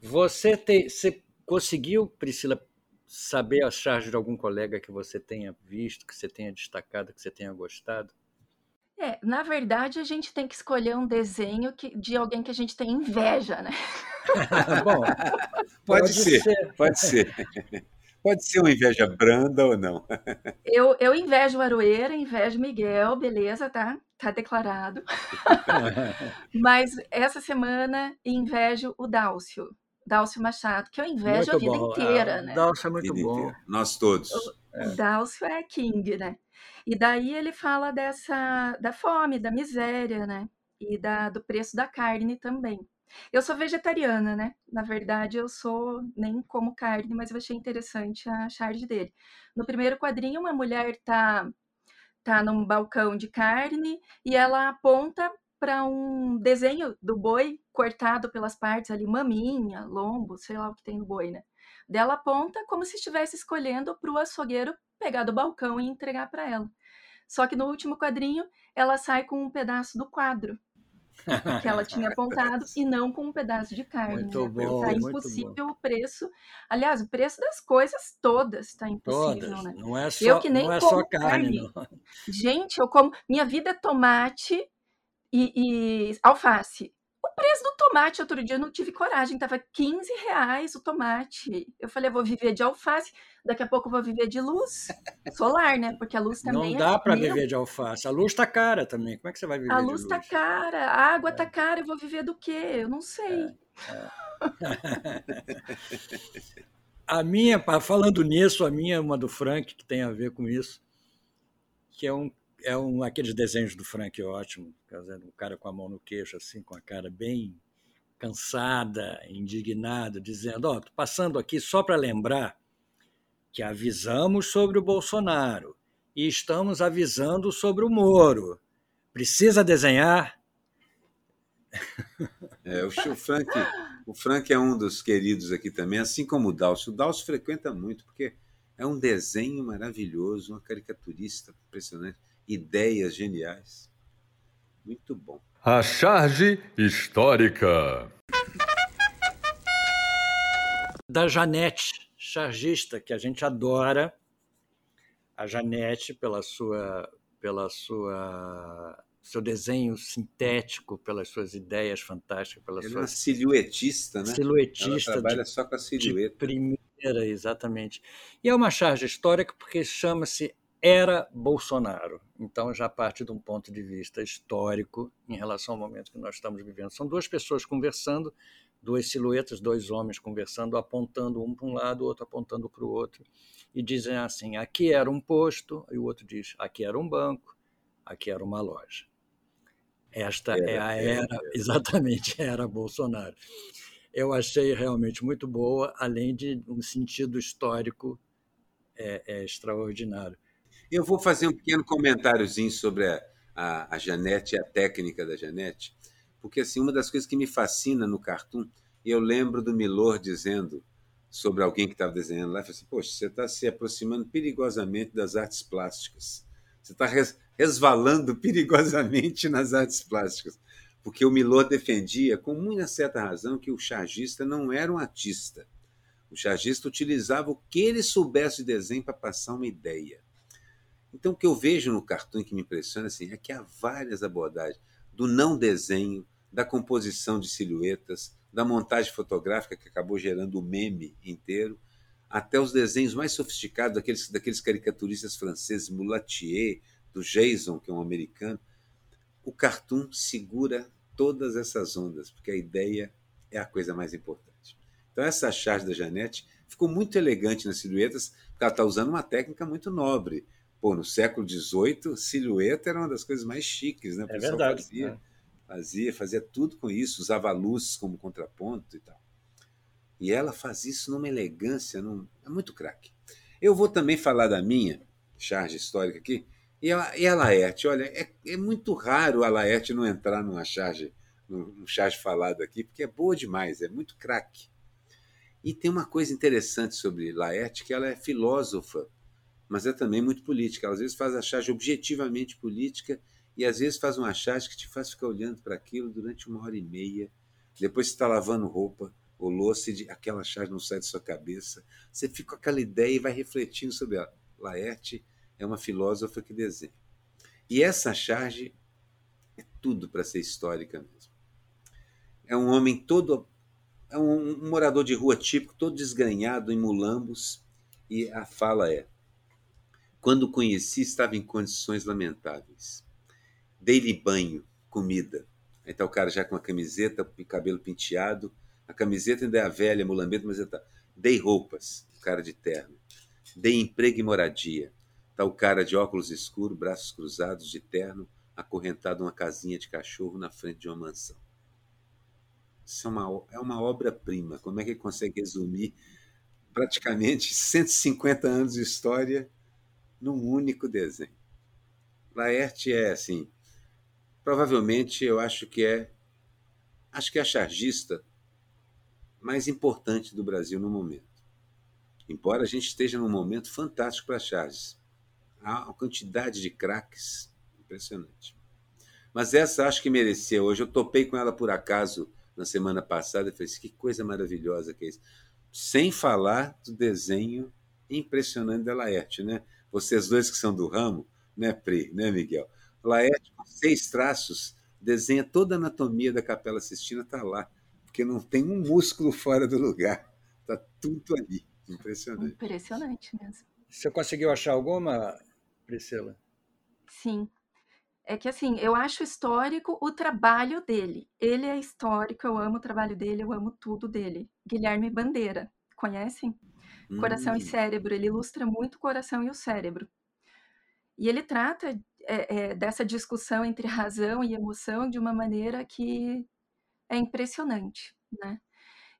Você, te, você conseguiu, Priscila, saber a charge de algum colega que você tenha visto, que você tenha destacado, que você tenha gostado? É, na verdade, a gente tem que escolher um desenho que, de alguém que a gente tem inveja, né? Bom, Pode, ser, pode ser. Pode ser uma inveja branda ou não. Eu, eu invejo Aroeira, invejo Miguel, beleza, tá? Tá declarado. Mas essa semana invejo o Dálcio. Dálcio Machado, que eu invejo muito a vida bom. inteira, ah, né? Dálcio é muito bom. Inteira. Nós todos. O, é. o Dálcio é king, né? E daí ele fala dessa da fome, da miséria, né? E da, do preço da carne também. Eu sou vegetariana, né? Na verdade, eu sou nem como carne, mas eu achei interessante a charge dele. No primeiro quadrinho, uma mulher tá tá num balcão de carne e ela aponta para um desenho do boi cortado pelas partes ali, maminha, lombo, sei lá o que tem no boi, né? Dela aponta como se estivesse escolhendo para o açougueiro pegar do balcão e entregar para ela. Só que no último quadrinho, ela sai com um pedaço do quadro que ela tinha apontado e não com um pedaço de carne. Muito né? bom, tá impossível o preço. Aliás, o preço das coisas todas está impossível, todas. né? Não é só, eu que nem não é como só carne. carne. Gente, eu como. Minha vida é tomate e, e alface. O preço do tomate, outro dia eu não tive coragem, tava 15 reais o tomate. Eu falei, eu vou viver de alface, daqui a pouco eu vou viver de luz solar, né? Porque a luz também Não dá é para viver de alface. A luz tá cara também. Como é que você vai viver A luz, luz? tá cara, a água tá é. tá cara, eu vou viver do quê? Eu não sei. É. É. a minha, falando nisso, a minha é uma do Frank, que tem a ver com isso, que é um é um aqueles desenhos do Frank ótimo, um cara com a mão no queixo, assim, com a cara bem cansada, indignado, dizendo: Ó, oh, passando aqui só para lembrar que avisamos sobre o Bolsonaro e estamos avisando sobre o Moro. Precisa desenhar? É, o Frank, o Frank é um dos queridos aqui também, assim como o Dalcio. O Dalcio frequenta muito, porque é um desenho maravilhoso, uma caricaturista impressionante ideias geniais. Muito bom. A charge histórica. Da Janete, chargista, que a gente adora. A Janete, pela sua, pela sua seu desenho sintético, pelas suas ideias fantásticas, pelas Ela suas... é uma silhuetista, né? Silhuetista. Ela trabalha de, só com a silhueta. De primeira, exatamente. E é uma charge histórica porque chama-se era Bolsonaro. Então, já parte de um ponto de vista histórico em relação ao momento que nós estamos vivendo. São duas pessoas conversando, duas silhuetas, dois homens conversando, apontando um para um lado, o outro apontando para o outro, e dizem assim: aqui era um posto, e o outro diz: aqui era um banco, aqui era uma loja. Esta era, é a era, era, exatamente, era Bolsonaro. Eu achei realmente muito boa, além de um sentido histórico é, é extraordinário. Eu vou fazer um pequeno comentáriozinho sobre a, a, a Janete e a técnica da Janete, porque assim, uma das coisas que me fascina no cartoon, eu lembro do Milor dizendo sobre alguém que estava desenhando lá, assim, poxa, você está se aproximando perigosamente das artes plásticas. Você está resvalando perigosamente nas artes plásticas. Porque o Milor defendia, com muita certa razão, que o chargista não era um artista. O chargista utilizava o que ele soubesse de desenho para passar uma ideia. Então, o que eu vejo no cartoon que me impressiona assim, é que há várias abordagens do não desenho, da composição de silhuetas, da montagem fotográfica que acabou gerando o meme inteiro, até os desenhos mais sofisticados daqueles, daqueles caricaturistas franceses, Mulatier, do Jason, que é um americano. O cartoon segura todas essas ondas, porque a ideia é a coisa mais importante. Então, essa charge da Janete ficou muito elegante nas silhuetas, porque ela está usando uma técnica muito nobre Pô, no século XVIII, silhueta era uma das coisas mais chiques, né? O é verdade. Fazia, é. fazia, fazia tudo com isso, usava luzes como contraponto e tal. E ela faz isso numa elegância, num... é muito craque. Eu vou também falar da minha charge histórica aqui, e a, e a Laerte. Olha, é, é muito raro a Laerte não entrar numa charge, num charge falado aqui, porque é boa demais, é muito craque. E tem uma coisa interessante sobre Laerte, que ela é filósofa mas é também muito política. Ela, às vezes faz a charge objetivamente política e às vezes faz uma charge que te faz ficar olhando para aquilo durante uma hora e meia. Depois você está lavando roupa ou louça e aquela charge não sai da sua cabeça. Você fica com aquela ideia e vai refletindo sobre ela. Laerte é uma filósofa que desenha. E essa charge é tudo para ser histórica mesmo. É um homem todo. É um, um morador de rua típico, todo desgrenhado, em mulambos E a fala é: Quando conheci, estava em condições lamentáveis. Dei-lhe banho, comida. Aí está o cara já com a camiseta, cabelo penteado. A camiseta ainda é a velha, mulambeta, mas está. Dei roupas, o cara de terno. Dei emprego e moradia. Está o cara de óculos escuros, braços cruzados, de terno, acorrentado numa casinha de cachorro na frente de uma mansão. Isso é uma, é uma obra-prima. Como é que ele consegue resumir praticamente 150 anos de história num único desenho? Laerte é assim, provavelmente eu acho que é, acho que é a chargista mais importante do Brasil no momento. Embora a gente esteja num momento fantástico para charges, há uma quantidade de craques impressionante. Mas essa acho que merecia hoje. Eu topei com ela por acaso na semana passada e falei assim, que coisa maravilhosa que é isso. Sem falar do desenho impressionante da Laerte, né? Vocês dois que são do ramo, né, Pri, né, Miguel? Laerte, com seis traços, desenha toda a anatomia da Capela Sistina, está lá, porque não tem um músculo fora do lugar, está tudo ali. Impressionante. Impressionante mesmo. Você conseguiu achar alguma, Priscila? Sim. É que assim, eu acho histórico o trabalho dele. Ele é histórico, eu amo o trabalho dele, eu amo tudo dele. Guilherme Bandeira, conhecem? Hum. Coração e hum. Cérebro, ele ilustra muito o coração e o cérebro. E ele trata é, é, dessa discussão entre razão e emoção de uma maneira que é impressionante, né?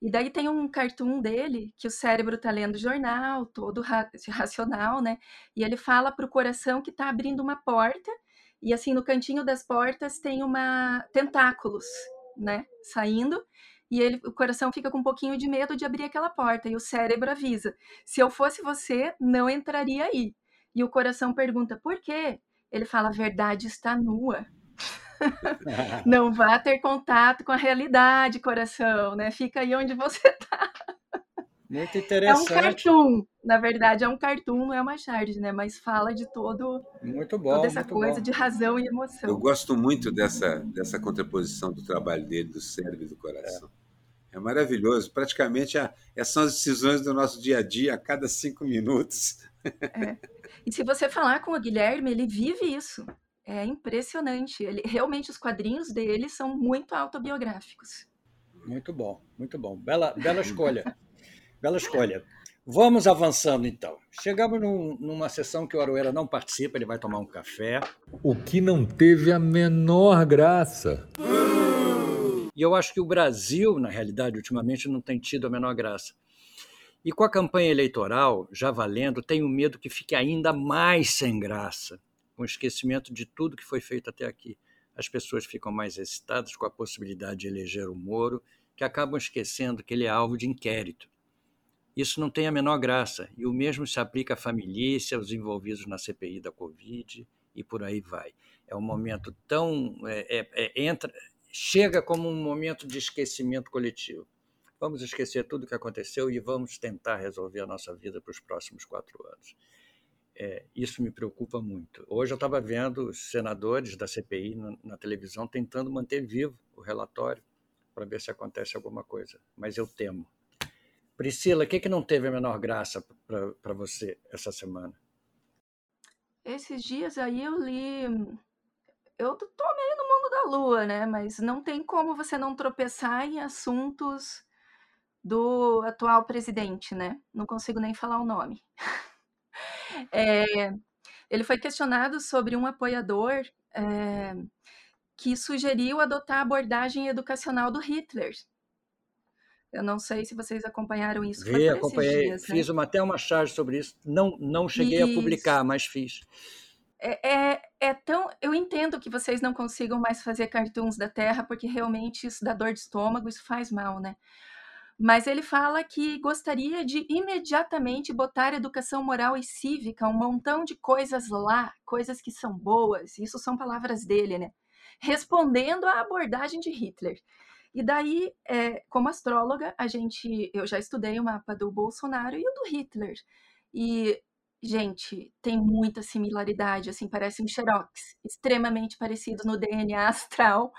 E daí tem um cartoon dele que o cérebro está lendo jornal, todo ra racional, né? E ele fala para o coração que está abrindo uma porta e assim no cantinho das portas tem uma tentáculos, né? Saindo e ele, o coração fica com um pouquinho de medo de abrir aquela porta e o cérebro avisa: se eu fosse você, não entraria aí. E o coração pergunta: por quê? Ele fala: a verdade está nua. não vá ter contato com a realidade, coração, né? Fica aí onde você está. Muito interessante. É um cartoon, na verdade, é um cartoon, não é uma charge, né? Mas fala de todo muito bom, toda essa coisa bom. de razão e emoção. Eu gosto muito dessa, dessa contraposição do trabalho dele, do cérebro e do coração. É, é maravilhoso. Praticamente a, são as decisões do nosso dia a dia a cada cinco minutos. É. E se você falar com o Guilherme, ele vive isso. É impressionante. Ele, realmente, os quadrinhos dele são muito autobiográficos. Muito bom, muito bom. Bela, bela escolha. bela escolha. Vamos avançando, então. Chegamos num, numa sessão que o Aroeira não participa, ele vai tomar um café. O que não teve a menor graça. E eu acho que o Brasil, na realidade, ultimamente não tem tido a menor graça. E com a campanha eleitoral já valendo, tenho medo que fique ainda mais sem graça com o esquecimento de tudo que foi feito até aqui. As pessoas ficam mais excitadas com a possibilidade de eleger o Moro, que acabam esquecendo que ele é alvo de inquérito. Isso não tem a menor graça, e o mesmo se aplica à família, aos envolvidos na CPI da Covid e por aí vai. É um momento tão. É, é, é, entra, chega como um momento de esquecimento coletivo. Vamos esquecer tudo o que aconteceu e vamos tentar resolver a nossa vida para os próximos quatro anos. É, isso me preocupa muito. Hoje eu estava vendo os senadores da CPI na, na, televisão tentando manter vivo o relatório para ver se acontece alguma coisa, mas eu temo. Priscila, o que, que não teve a menor graça para você essa semana? Esses dias aí eu li. Eu tô meio no mundo da lua, né? Mas não tem como você não tropeçar em assuntos do atual presidente, né? Não consigo nem falar o nome. É, ele foi questionado sobre um apoiador é, que sugeriu adotar a abordagem educacional do Hitler. Eu não sei se vocês acompanharam isso. Vi, acompanhei, dias, né? fiz uma, até uma charge sobre isso. Não, não cheguei isso. a publicar, mas fiz. É, é, é, tão. Eu entendo que vocês não consigam mais fazer cartoons da Terra, porque realmente isso dá dor de estômago, isso faz mal, né? mas ele fala que gostaria de imediatamente botar educação moral e cívica, um montão de coisas lá, coisas que são boas, isso são palavras dele, né? Respondendo à abordagem de Hitler. E daí, é, como astróloga, a gente, eu já estudei o mapa do Bolsonaro e o do Hitler. E, gente, tem muita similaridade, assim, parece um xerox, extremamente parecidos no DNA astral,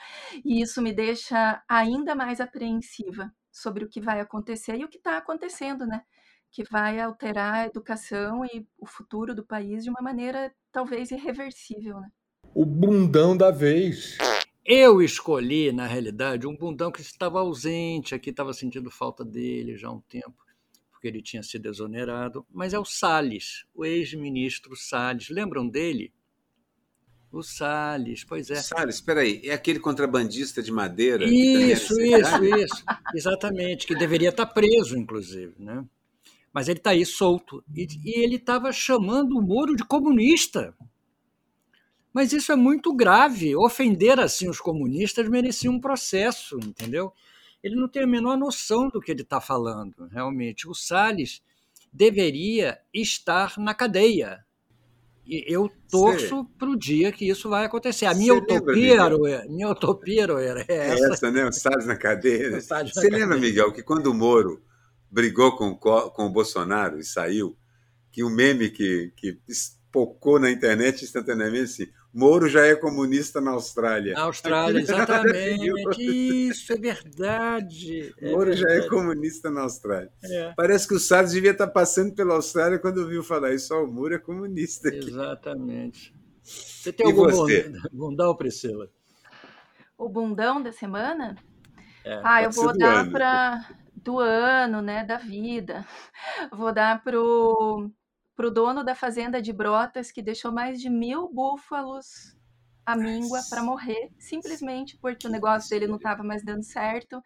e isso me deixa ainda mais apreensiva sobre o que vai acontecer e o que está acontecendo, né? que vai alterar a educação e o futuro do país de uma maneira talvez irreversível, né? O bundão da vez. Eu escolhi, na realidade, um bundão que estava ausente aqui, estava sentindo falta dele já há um tempo, porque ele tinha sido exonerado, mas é o Salles, o ex-ministro Salles. Lembram dele? O Salles, pois é. Salles, espera aí, é aquele contrabandista de madeira? Isso, isso, isso. Exatamente, que deveria estar preso, inclusive, né? Mas ele está aí solto. E, e ele estava chamando o Moro de comunista. Mas isso é muito grave. Ofender assim os comunistas merecia um processo, entendeu? Ele não tem a menor noção do que ele está falando, realmente. O Salles deveria estar na cadeia. E eu torço para o dia que isso vai acontecer. A minha utopia, lembra, minha utopia era é essa. É essa, né? O Salles na cadeia. Salles Você lembra. Miguel, que quando o Moro brigou com, com o Bolsonaro e saiu, que o meme que, que pocou na internet instantaneamente assim, Moro já é comunista na Austrália. Na Austrália, exatamente. Isso é verdade. É Moro verdade. já é comunista na Austrália. É. Parece que o Salles devia estar passando pela Austrália quando viu falar isso. O Moro é comunista. Aqui. Exatamente. Você tem e algum você? bundão, Priscila? O bundão da semana? É, ah, eu vou dar para do ano, né, da vida. Vou dar pro para o dono da fazenda de Brotas, que deixou mais de mil búfalos à míngua para morrer, simplesmente porque o negócio dele não estava mais dando certo.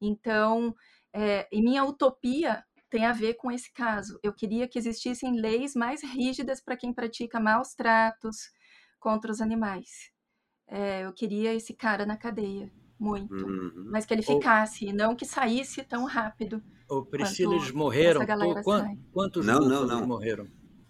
Então, é, e minha utopia tem a ver com esse caso. Eu queria que existissem leis mais rígidas para quem pratica maus tratos contra os animais. É, eu queria esse cara na cadeia, muito. Uhum. Mas que ele ficasse, não que saísse tão rápido. Ô, Priscila, eles morreram? Quantos, quantos não, não, não. morreram?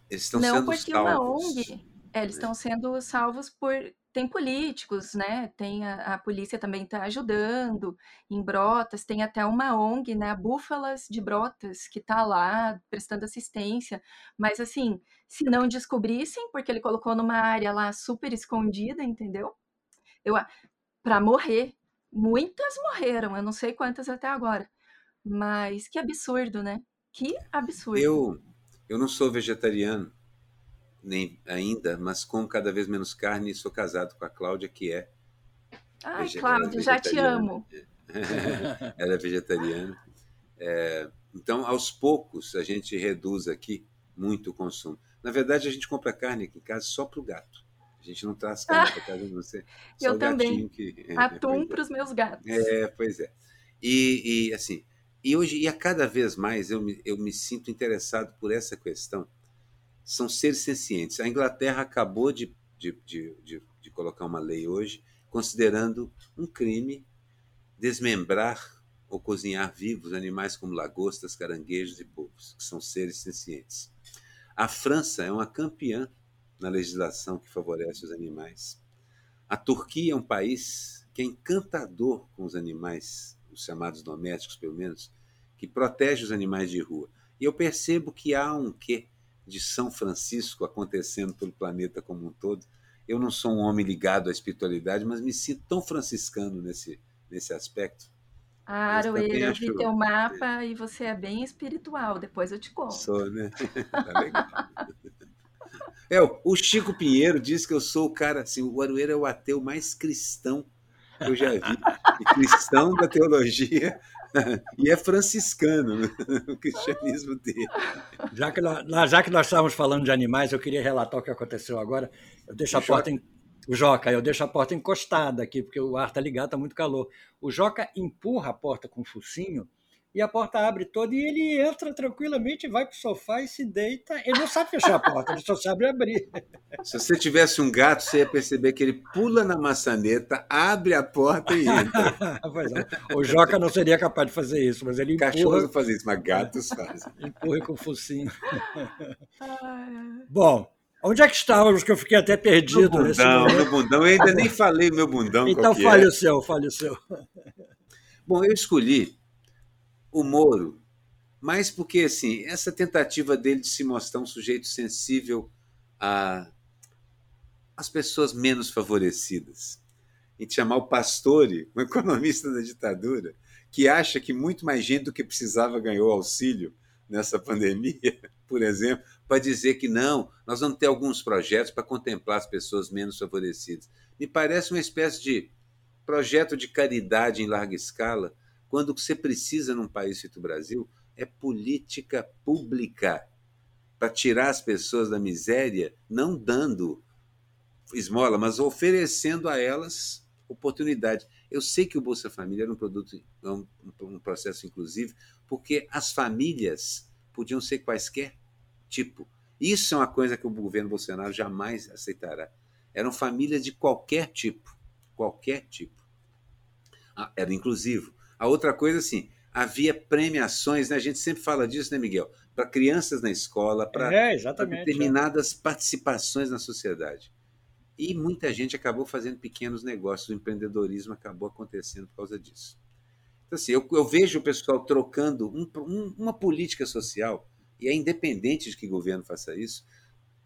Eles estão não, sendo porque salvos. uma ONG, é, eles estão sendo salvos por. Tem políticos, né? Tem a, a polícia também está ajudando em Brotas, tem até uma ONG, né? Búfalas de Brotas, que está lá prestando assistência. Mas assim, se não descobrissem, porque ele colocou numa área lá super escondida, entendeu? Eu para morrer. Muitas morreram, eu não sei quantas até agora. Mas que absurdo, né? Que absurdo. Eu, eu não sou vegetariano, nem ainda, mas como cada vez menos carne sou casado com a Cláudia, que é. Ai, Cláudia, já te amo. ela é vegetariana. É, então, aos poucos, a gente reduz aqui muito o consumo. Na verdade, a gente compra carne aqui em casa só para o gato. A gente não traz carne para casa de você. Só eu também. Que... Atum para os meus gatos. É, pois é. E, e assim, e hoje, e a cada vez mais, eu me, eu me sinto interessado por essa questão. São seres sencientes. A Inglaterra acabou de, de, de, de, de colocar uma lei hoje considerando um crime desmembrar ou cozinhar vivos animais como lagostas, caranguejos e polvos, que são seres sencientes. A França é uma campeã na legislação que favorece os animais. A Turquia é um país que é encantador com os animais, os chamados domésticos, pelo menos, que protege os animais de rua. E eu percebo que há um quê de São Francisco acontecendo pelo planeta como um todo. Eu não sou um homem ligado à espiritualidade, mas me sinto tão franciscano nesse, nesse aspecto. Aroeira, eu vi teu mapa e você é bem espiritual, depois eu te conto. Sou, né? tá legal. É, o Chico Pinheiro diz que eu sou o cara, assim, o Aroeira é o ateu mais cristão que eu já vi. E cristão da teologia e é franciscano né? o cristianismo dele. Já que, nós, já que nós estávamos falando de animais, eu queria relatar o que aconteceu agora. Eu deixo a porta. Em, o Joca, eu deixo a porta encostada aqui, porque o ar está ligado, está muito calor. O Joca empurra a porta com o focinho e a porta abre toda e ele entra tranquilamente, vai para o sofá e se deita. Ele não sabe fechar a porta, ele só sabe abrir. Se você tivesse um gato, você ia perceber que ele pula na maçaneta, abre a porta e entra. é. O Joca não seria capaz de fazer isso, mas ele empurra... Cachorros fazem isso, mas gatos fazem. Empurra com o focinho. Bom, Onde é que estávamos que eu fiquei até perdido no bundão, nesse momento? No bundão, eu ainda nem falei meu bundão. Então fale é. o seu, fale o seu. Bom, eu escolhi o Moro, mas porque assim, essa tentativa dele de se mostrar um sujeito sensível a as pessoas menos favorecidas. E chamar o Pastore, um economista da ditadura, que acha que muito mais gente do que precisava ganhou auxílio nessa pandemia, por exemplo, para dizer que não, nós vamos ter alguns projetos para contemplar as pessoas menos favorecidas. Me parece uma espécie de projeto de caridade em larga escala, quando o você precisa num país feito Brasil é política pública para tirar as pessoas da miséria, não dando esmola, mas oferecendo a elas oportunidade. Eu sei que o Bolsa Família era um produto, é um, um processo inclusivo, porque as famílias podiam ser quaisquer tipo. Isso é uma coisa que o governo Bolsonaro jamais aceitará. Eram famílias de qualquer tipo, qualquer tipo. Ah, era inclusivo. A outra coisa, assim, havia premiações, né? a gente sempre fala disso, né, Miguel? Para crianças na escola, para é, determinadas é. participações na sociedade. E muita gente acabou fazendo pequenos negócios, o empreendedorismo acabou acontecendo por causa disso. Então, assim, eu, eu vejo o pessoal trocando um, um, uma política social, e é independente de que governo faça isso,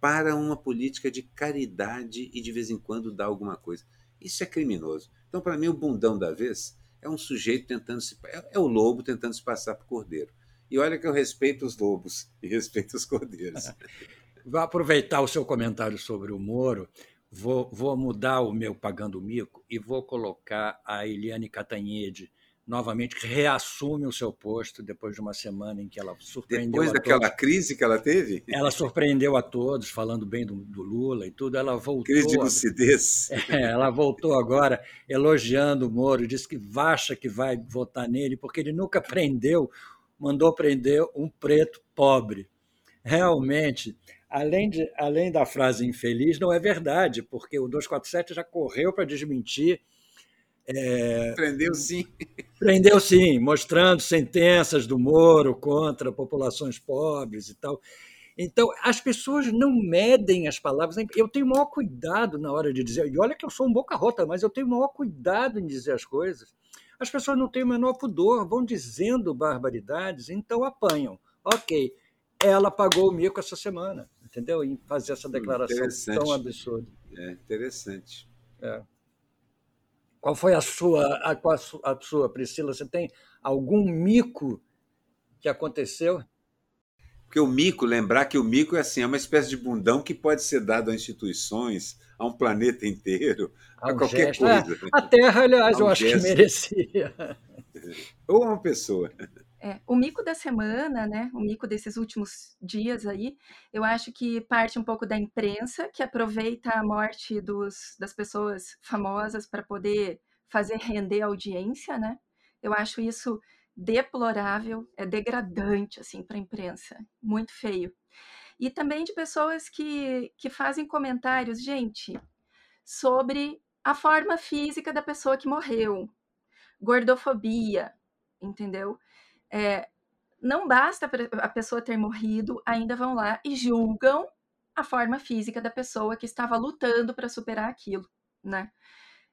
para uma política de caridade e de vez em quando dar alguma coisa. Isso é criminoso. Então, para mim, o bundão da vez é um sujeito tentando se. É, é o lobo tentando se passar por cordeiro. E olha que eu respeito os lobos e respeito os cordeiros. Vou aproveitar o seu comentário sobre o Moro. Vou, vou mudar o meu pagando mico e vou colocar a Eliane Catanhede novamente reassume o seu posto depois de uma semana em que ela surpreendeu depois daquela todos. crise que ela teve? Ela surpreendeu a todos falando bem do, do Lula e tudo. Ela voltou crise de lucidez. É, ela voltou agora elogiando o Moro disse que acha que vai votar nele porque ele nunca prendeu mandou prender um preto pobre. Realmente além, de, além da frase infeliz não é verdade porque o 247 já correu para desmentir é, prendeu sim. Prendeu sim, mostrando sentenças do Moro contra populações pobres e tal. Então, as pessoas não medem as palavras. Eu tenho o maior cuidado na hora de dizer. E olha que eu sou um boca rota, mas eu tenho o maior cuidado em dizer as coisas. As pessoas não têm o menor pudor, vão dizendo barbaridades, então apanham. Ok, ela pagou o mico essa semana, entendeu? Em fazer essa hum, declaração tão absurda. É interessante. É. Qual foi a sua, a, a sua, Priscila? Você tem algum mico que aconteceu? Porque o mico, lembrar que o mico é assim, é uma espécie de bundão que pode ser dado a instituições, a um planeta inteiro, a, a qualquer gesto. coisa. É, a Terra, aliás, eu acho que merecia. Ou uma pessoa. É, o mico da semana, né, o mico desses últimos dias aí, eu acho que parte um pouco da imprensa, que aproveita a morte dos, das pessoas famosas para poder fazer render audiência, né? Eu acho isso deplorável, é degradante assim para a imprensa, muito feio. E também de pessoas que, que fazem comentários, gente, sobre a forma física da pessoa que morreu, gordofobia, entendeu? É, não basta a pessoa ter morrido, ainda vão lá e julgam a forma física da pessoa que estava lutando para superar aquilo, né?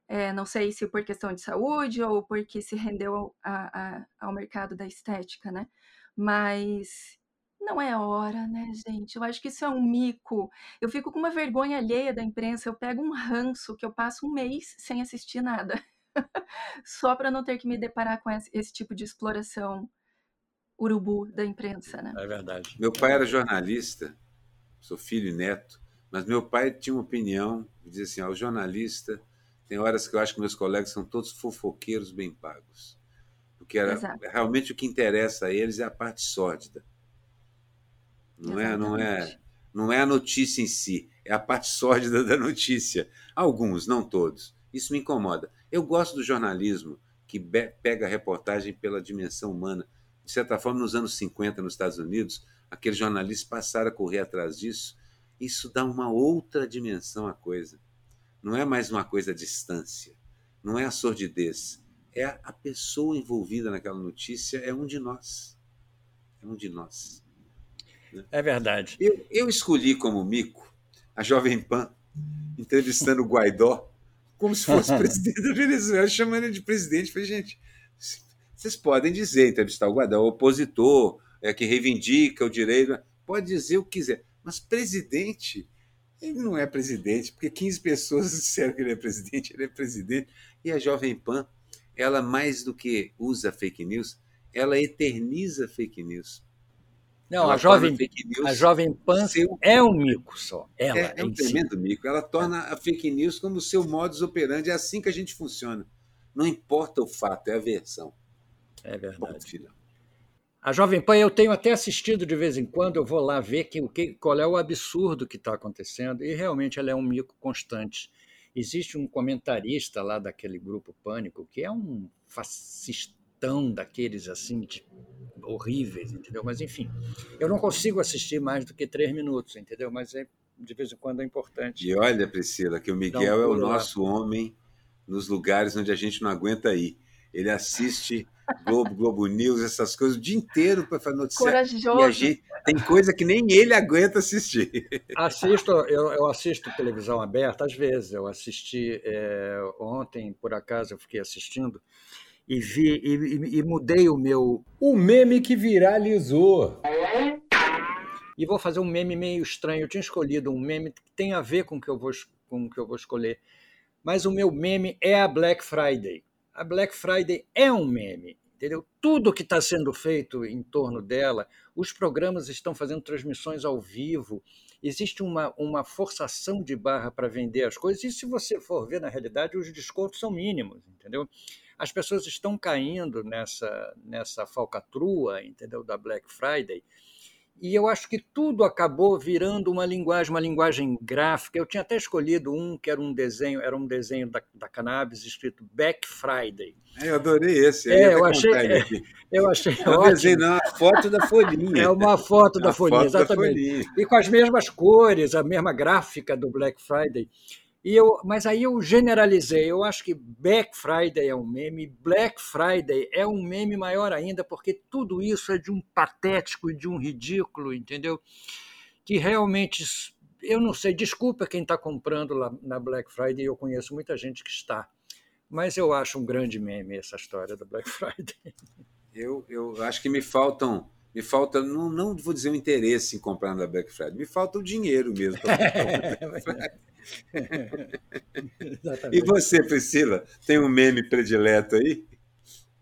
É, não sei se por questão de saúde ou porque se rendeu a, a, ao mercado da estética, né? Mas não é hora, né, gente? Eu acho que isso é um mico. Eu fico com uma vergonha alheia da imprensa. Eu pego um ranço que eu passo um mês sem assistir nada, só para não ter que me deparar com esse tipo de exploração urubu da imprensa, né? É verdade. Meu pai era jornalista, sou filho e neto, mas meu pai tinha uma opinião, dizia assim, ao jornalista, tem horas que eu acho que meus colegas são todos fofoqueiros bem pagos. Porque era, realmente o que interessa a eles é a parte sórdida. Não é, não é, não é a notícia em si, é a parte sórdida da notícia. Alguns, não todos. Isso me incomoda. Eu gosto do jornalismo que pega a reportagem pela dimensão humana de certa forma, nos anos 50, nos Estados Unidos, aqueles jornalistas passaram a correr atrás disso. Isso dá uma outra dimensão à coisa. Não é mais uma coisa à distância. Não é a sordidez. É a pessoa envolvida naquela notícia, é um de nós. É um de nós. Né? É verdade. Eu, eu escolhi como mico a Jovem Pan entrevistando o Guaidó como se fosse presidente da Venezuela, chamando ele de presidente. Falei, gente, vocês podem dizer, entrevistar o Guadal, o opositor, é, que reivindica o direito, pode dizer o que quiser. Mas presidente, ele não é presidente, porque 15 pessoas disseram que ele é presidente, ele é presidente. E a Jovem Pan, ela mais do que usa fake news, ela eterniza fake news. Não, a jovem, a jovem Pan seu... é um mico só. Ela é, é um tremendo si. mico. Ela torna a fake news como seu modus operandi. É assim que a gente funciona. Não importa o fato, é a versão. É verdade. Bom, a Jovem Pan eu tenho até assistido de vez em quando, eu vou lá ver que, que, qual é o absurdo que está acontecendo, e realmente ela é um mico constante. Existe um comentarista lá daquele grupo Pânico que é um fascistão daqueles assim, de horríveis, entendeu? Mas enfim, eu não consigo assistir mais do que três minutos, entendeu? Mas é, de vez em quando é importante. E olha, Priscila, que o Miguel um é o nosso lá. homem nos lugares onde a gente não aguenta ir. Ele assiste Globo, Globo News, essas coisas o dia inteiro para fazer notícia. Corajoso. E a gente, tem coisa que nem ele aguenta assistir. Assisto, eu, eu assisto televisão aberta às vezes. Eu assisti é, ontem, por acaso, eu fiquei assistindo e vi e, e, mudei o meu. O meme que viralizou. E vou fazer um meme meio estranho. Eu tinha escolhido um meme que tem a ver com o que eu vou, com o que eu vou escolher. Mas o meu meme é a Black Friday. A Black Friday é um meme. Entendeu? Tudo que está sendo feito em torno dela, os programas estão fazendo transmissões ao vivo, existe uma, uma forçação de barra para vender as coisas, e se você for ver, na realidade, os descontos são mínimos, entendeu? as pessoas estão caindo nessa, nessa falcatrua, entendeu, da Black Friday, e eu acho que tudo acabou virando uma linguagem, uma linguagem gráfica. Eu tinha até escolhido um que era um desenho, era um desenho da, da cannabis escrito Black Friday. É, eu adorei esse. É, eu achei, é, eu achei eu ótimo. Desenho, não, a foto da folhinha. É uma foto da folhinha, foto exatamente. Da folhinha. E com as mesmas cores, a mesma gráfica do Black Friday. E eu, mas aí eu generalizei. Eu acho que Black Friday é um meme, Black Friday é um meme maior ainda, porque tudo isso é de um patético e de um ridículo, entendeu? Que realmente, eu não sei, desculpa quem está comprando lá na Black Friday, eu conheço muita gente que está, mas eu acho um grande meme essa história da Black Friday. Eu, eu acho que me faltam me falta, não, não vou dizer o interesse em comprar na Black Friday, me falta o dinheiro mesmo. e você, Priscila, tem um meme predileto aí?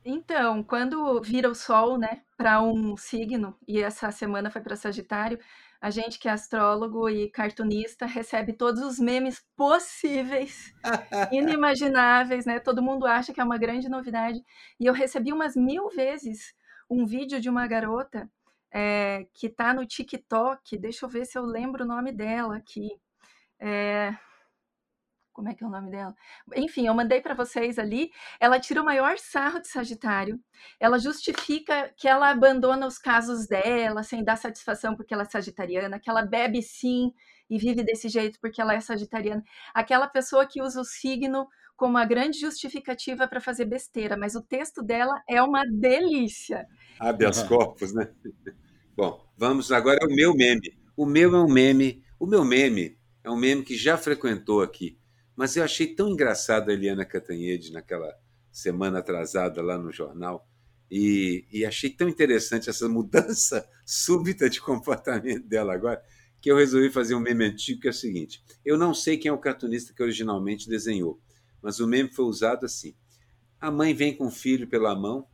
Então, quando vira o sol, né, para um signo, e essa semana foi para Sagitário, a gente que é astrólogo e cartunista recebe todos os memes possíveis, inimagináveis, né? Todo mundo acha que é uma grande novidade. E eu recebi umas mil vezes um vídeo de uma garota é, que está no TikTok. Deixa eu ver se eu lembro o nome dela aqui. É... Como é que é o nome dela? Enfim, eu mandei para vocês ali. Ela tira o maior sarro de Sagitário. Ela justifica que ela abandona os casos dela sem dar satisfação porque ela é sagitariana, que ela bebe sim e vive desse jeito porque ela é sagitariana. Aquela pessoa que usa o signo como a grande justificativa para fazer besteira, mas o texto dela é uma delícia. Habeas corpus, né? Bom, vamos agora ao meu meme. O meu é um meme. O meu meme é um meme que já frequentou aqui, mas eu achei tão engraçado a Eliana Catanhede naquela semana atrasada lá no jornal. E, e, achei tão interessante essa mudança súbita de comportamento dela agora, que eu resolvi fazer um meme antigo que é o seguinte: eu não sei quem é o cartunista que originalmente desenhou, mas o meme foi usado assim. A mãe vem com o filho pela mão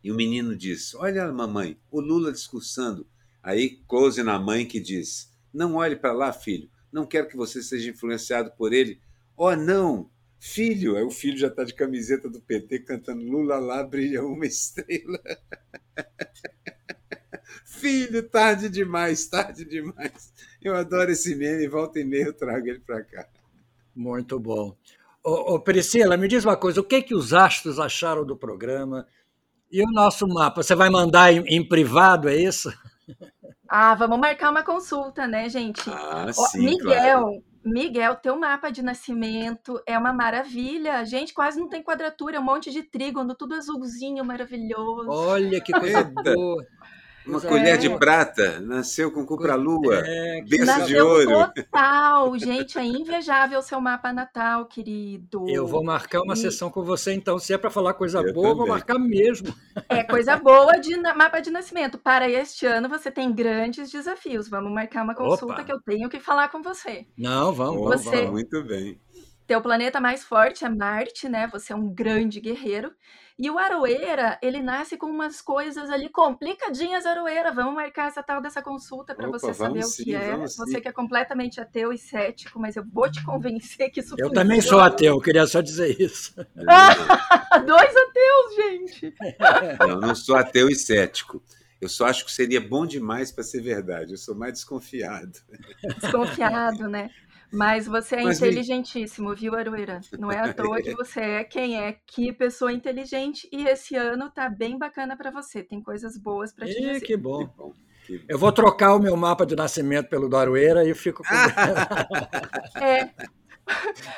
e o menino diz: Olha, mamãe, o Lula discursando. Aí, close na mãe que diz: Não olhe para lá, filho, não quero que você seja influenciado por ele. Oh, não! Filho! O filho já está de camiseta do PT cantando Lula lá, brilha uma estrela. filho, tarde demais, tarde demais. Eu adoro esse meme, volta e meia eu trago ele para cá. Muito bom. Ô, ô, Priscila, me diz uma coisa: o que, que os astros acharam do programa? E o nosso mapa? Você vai mandar em, em privado, é isso? Ah, vamos marcar uma consulta, né, gente? Ah, sim, Miguel, claro. Miguel, teu mapa de nascimento é uma maravilha. Gente, quase não tem quadratura, é um monte de trígono, tudo azulzinho, maravilhoso. Olha que coisa boa. Uma é. colher de prata, nasceu com cupra-lua, é, berço nasceu de ouro. Total, gente, é invejável o seu mapa natal, querido. Eu vou marcar uma e... sessão com você, então. Se é para falar coisa eu boa, também. vou marcar mesmo. É coisa boa de mapa de nascimento. Para este ano, você tem grandes desafios. Vamos marcar uma consulta Opa. que eu tenho que falar com você. Não, vamos, vamos, você... Muito bem. Teu planeta mais forte é Marte, né? Você é um grande guerreiro. E o Aroeira, ele nasce com umas coisas ali complicadinhas, Aroeira. Vamos marcar essa tal dessa consulta para você saber sim, o que é. Você que é completamente ateu e cético, mas eu vou te convencer que isso Eu funciona. também sou ateu, queria só dizer isso. Dois ateus, gente. Não, não sou ateu e cético. Eu só acho que seria bom demais para ser verdade. Eu sou mais desconfiado. Desconfiado, né? Mas você é Mas inteligentíssimo, me... viu, Arueira? Não é à toa que você é quem é, que pessoa inteligente. E esse ano tá bem bacana para você. Tem coisas boas para te dizer. Que bom. Que bom. Eu vou trocar o meu mapa de nascimento pelo do Arueira e fico com. é.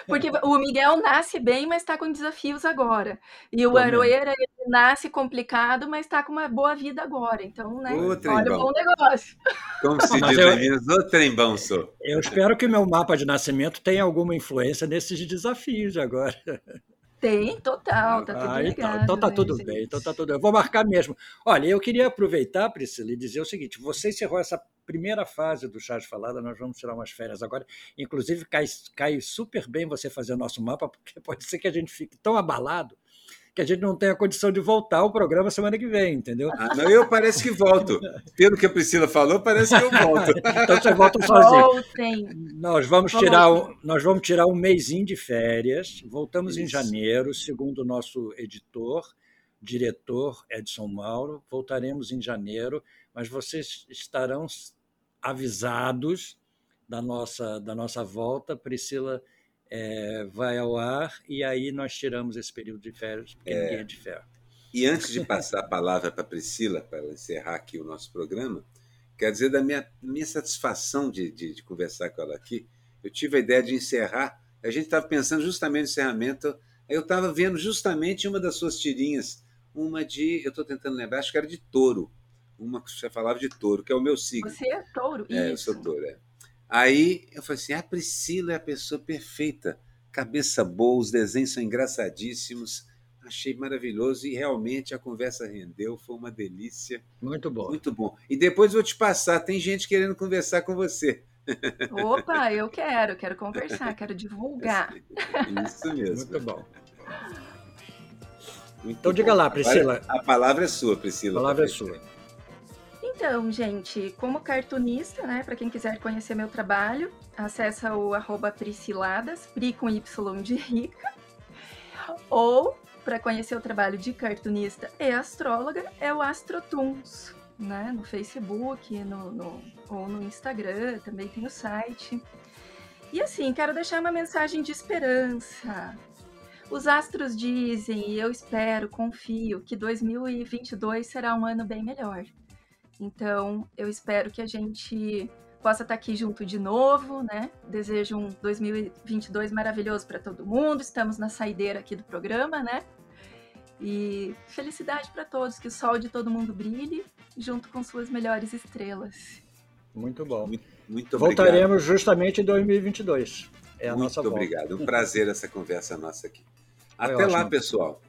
Porque o Miguel nasce bem, mas está com desafios agora. E o Também. Aroeira nasce complicado, mas está com uma boa vida agora. Então, né? O olha o bom negócio. Como se diz eu, Minas, o trembão, sou. Eu espero que o meu mapa de nascimento tenha alguma influência nesses desafios agora. Tem, total, tá tudo ah, então, então tá né, tudo bem, então tá tudo. Eu vou marcar mesmo. Olha, eu queria aproveitar, Priscila, e dizer o seguinte: você encerrou essa primeira fase do Chá de Falada, nós vamos tirar umas férias agora. Inclusive, cai, cai super bem você fazer o nosso mapa, porque pode ser que a gente fique tão abalado que a gente não tenha condição de voltar ao programa semana que vem, entendeu? Ah, não, eu parece que volto. Pelo que a Priscila falou, parece que eu volto. então você volta sozinho. Voltem. Nós vamos tirar um, nós vamos tirar um mêsinho de férias. Voltamos Isso. em janeiro, segundo o nosso editor, diretor Edson Mauro. Voltaremos em janeiro, mas vocês estarão avisados da nossa da nossa volta. Priscila é, vai ao ar e aí nós tiramos esse período de férias, porque é, ninguém é de ferro. E antes de passar a palavra para a Priscila, para encerrar aqui o nosso programa, quero dizer da minha, minha satisfação de, de, de conversar com ela aqui. Eu tive a ideia de encerrar, a gente estava pensando justamente no encerramento, eu estava vendo justamente uma das suas tirinhas, uma de, eu estou tentando lembrar, acho que era de touro, uma que você falava de touro, que é o meu signo. Você é touro? É, Isso. eu sou touro, é. Aí eu falei assim: a Priscila é a pessoa perfeita, cabeça boa, os desenhos são engraçadíssimos. Achei maravilhoso e realmente a conversa rendeu, foi uma delícia. Muito bom. Muito bom. E depois vou te passar, tem gente querendo conversar com você. Opa, eu quero, quero conversar, quero divulgar. Isso mesmo. Muito bom. Muito então bom. diga lá, Priscila. A palavra é sua, Priscila. A palavra é sua. Então, gente, como cartunista, né, para quem quiser conhecer meu trabalho, acessa o arroba Pri com Y de rica, ou para conhecer o trabalho de cartunista e astróloga, é o Astrotuns, né, no Facebook, no, no, ou no Instagram, também tem o site. E assim, quero deixar uma mensagem de esperança. Os astros dizem, e eu espero, confio, que 2022 será um ano bem melhor. Então, eu espero que a gente possa estar aqui junto de novo, né? Desejo um 2022 maravilhoso para todo mundo. Estamos na saideira aqui do programa, né? E felicidade para todos, que o sol de todo mundo brilhe junto com suas melhores estrelas. Muito bom. Muito, muito Voltaremos justamente em 2022. É a muito nossa volta. Muito obrigado. Um prazer essa conversa nossa aqui. Até lá, pessoal.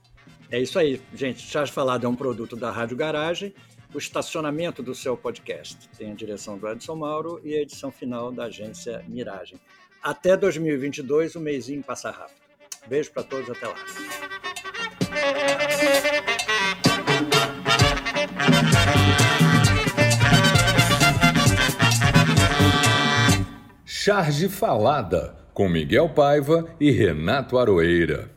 É isso aí, gente. Chás Falado é um produto da Rádio Garagem o estacionamento do seu podcast. Tem a direção do Edson Mauro e a edição final da agência Miragem. Até 2022, o mêsinho passa rápido. Beijo para todos, até lá. Charge Falada, com Miguel Paiva e Renato Aroeira.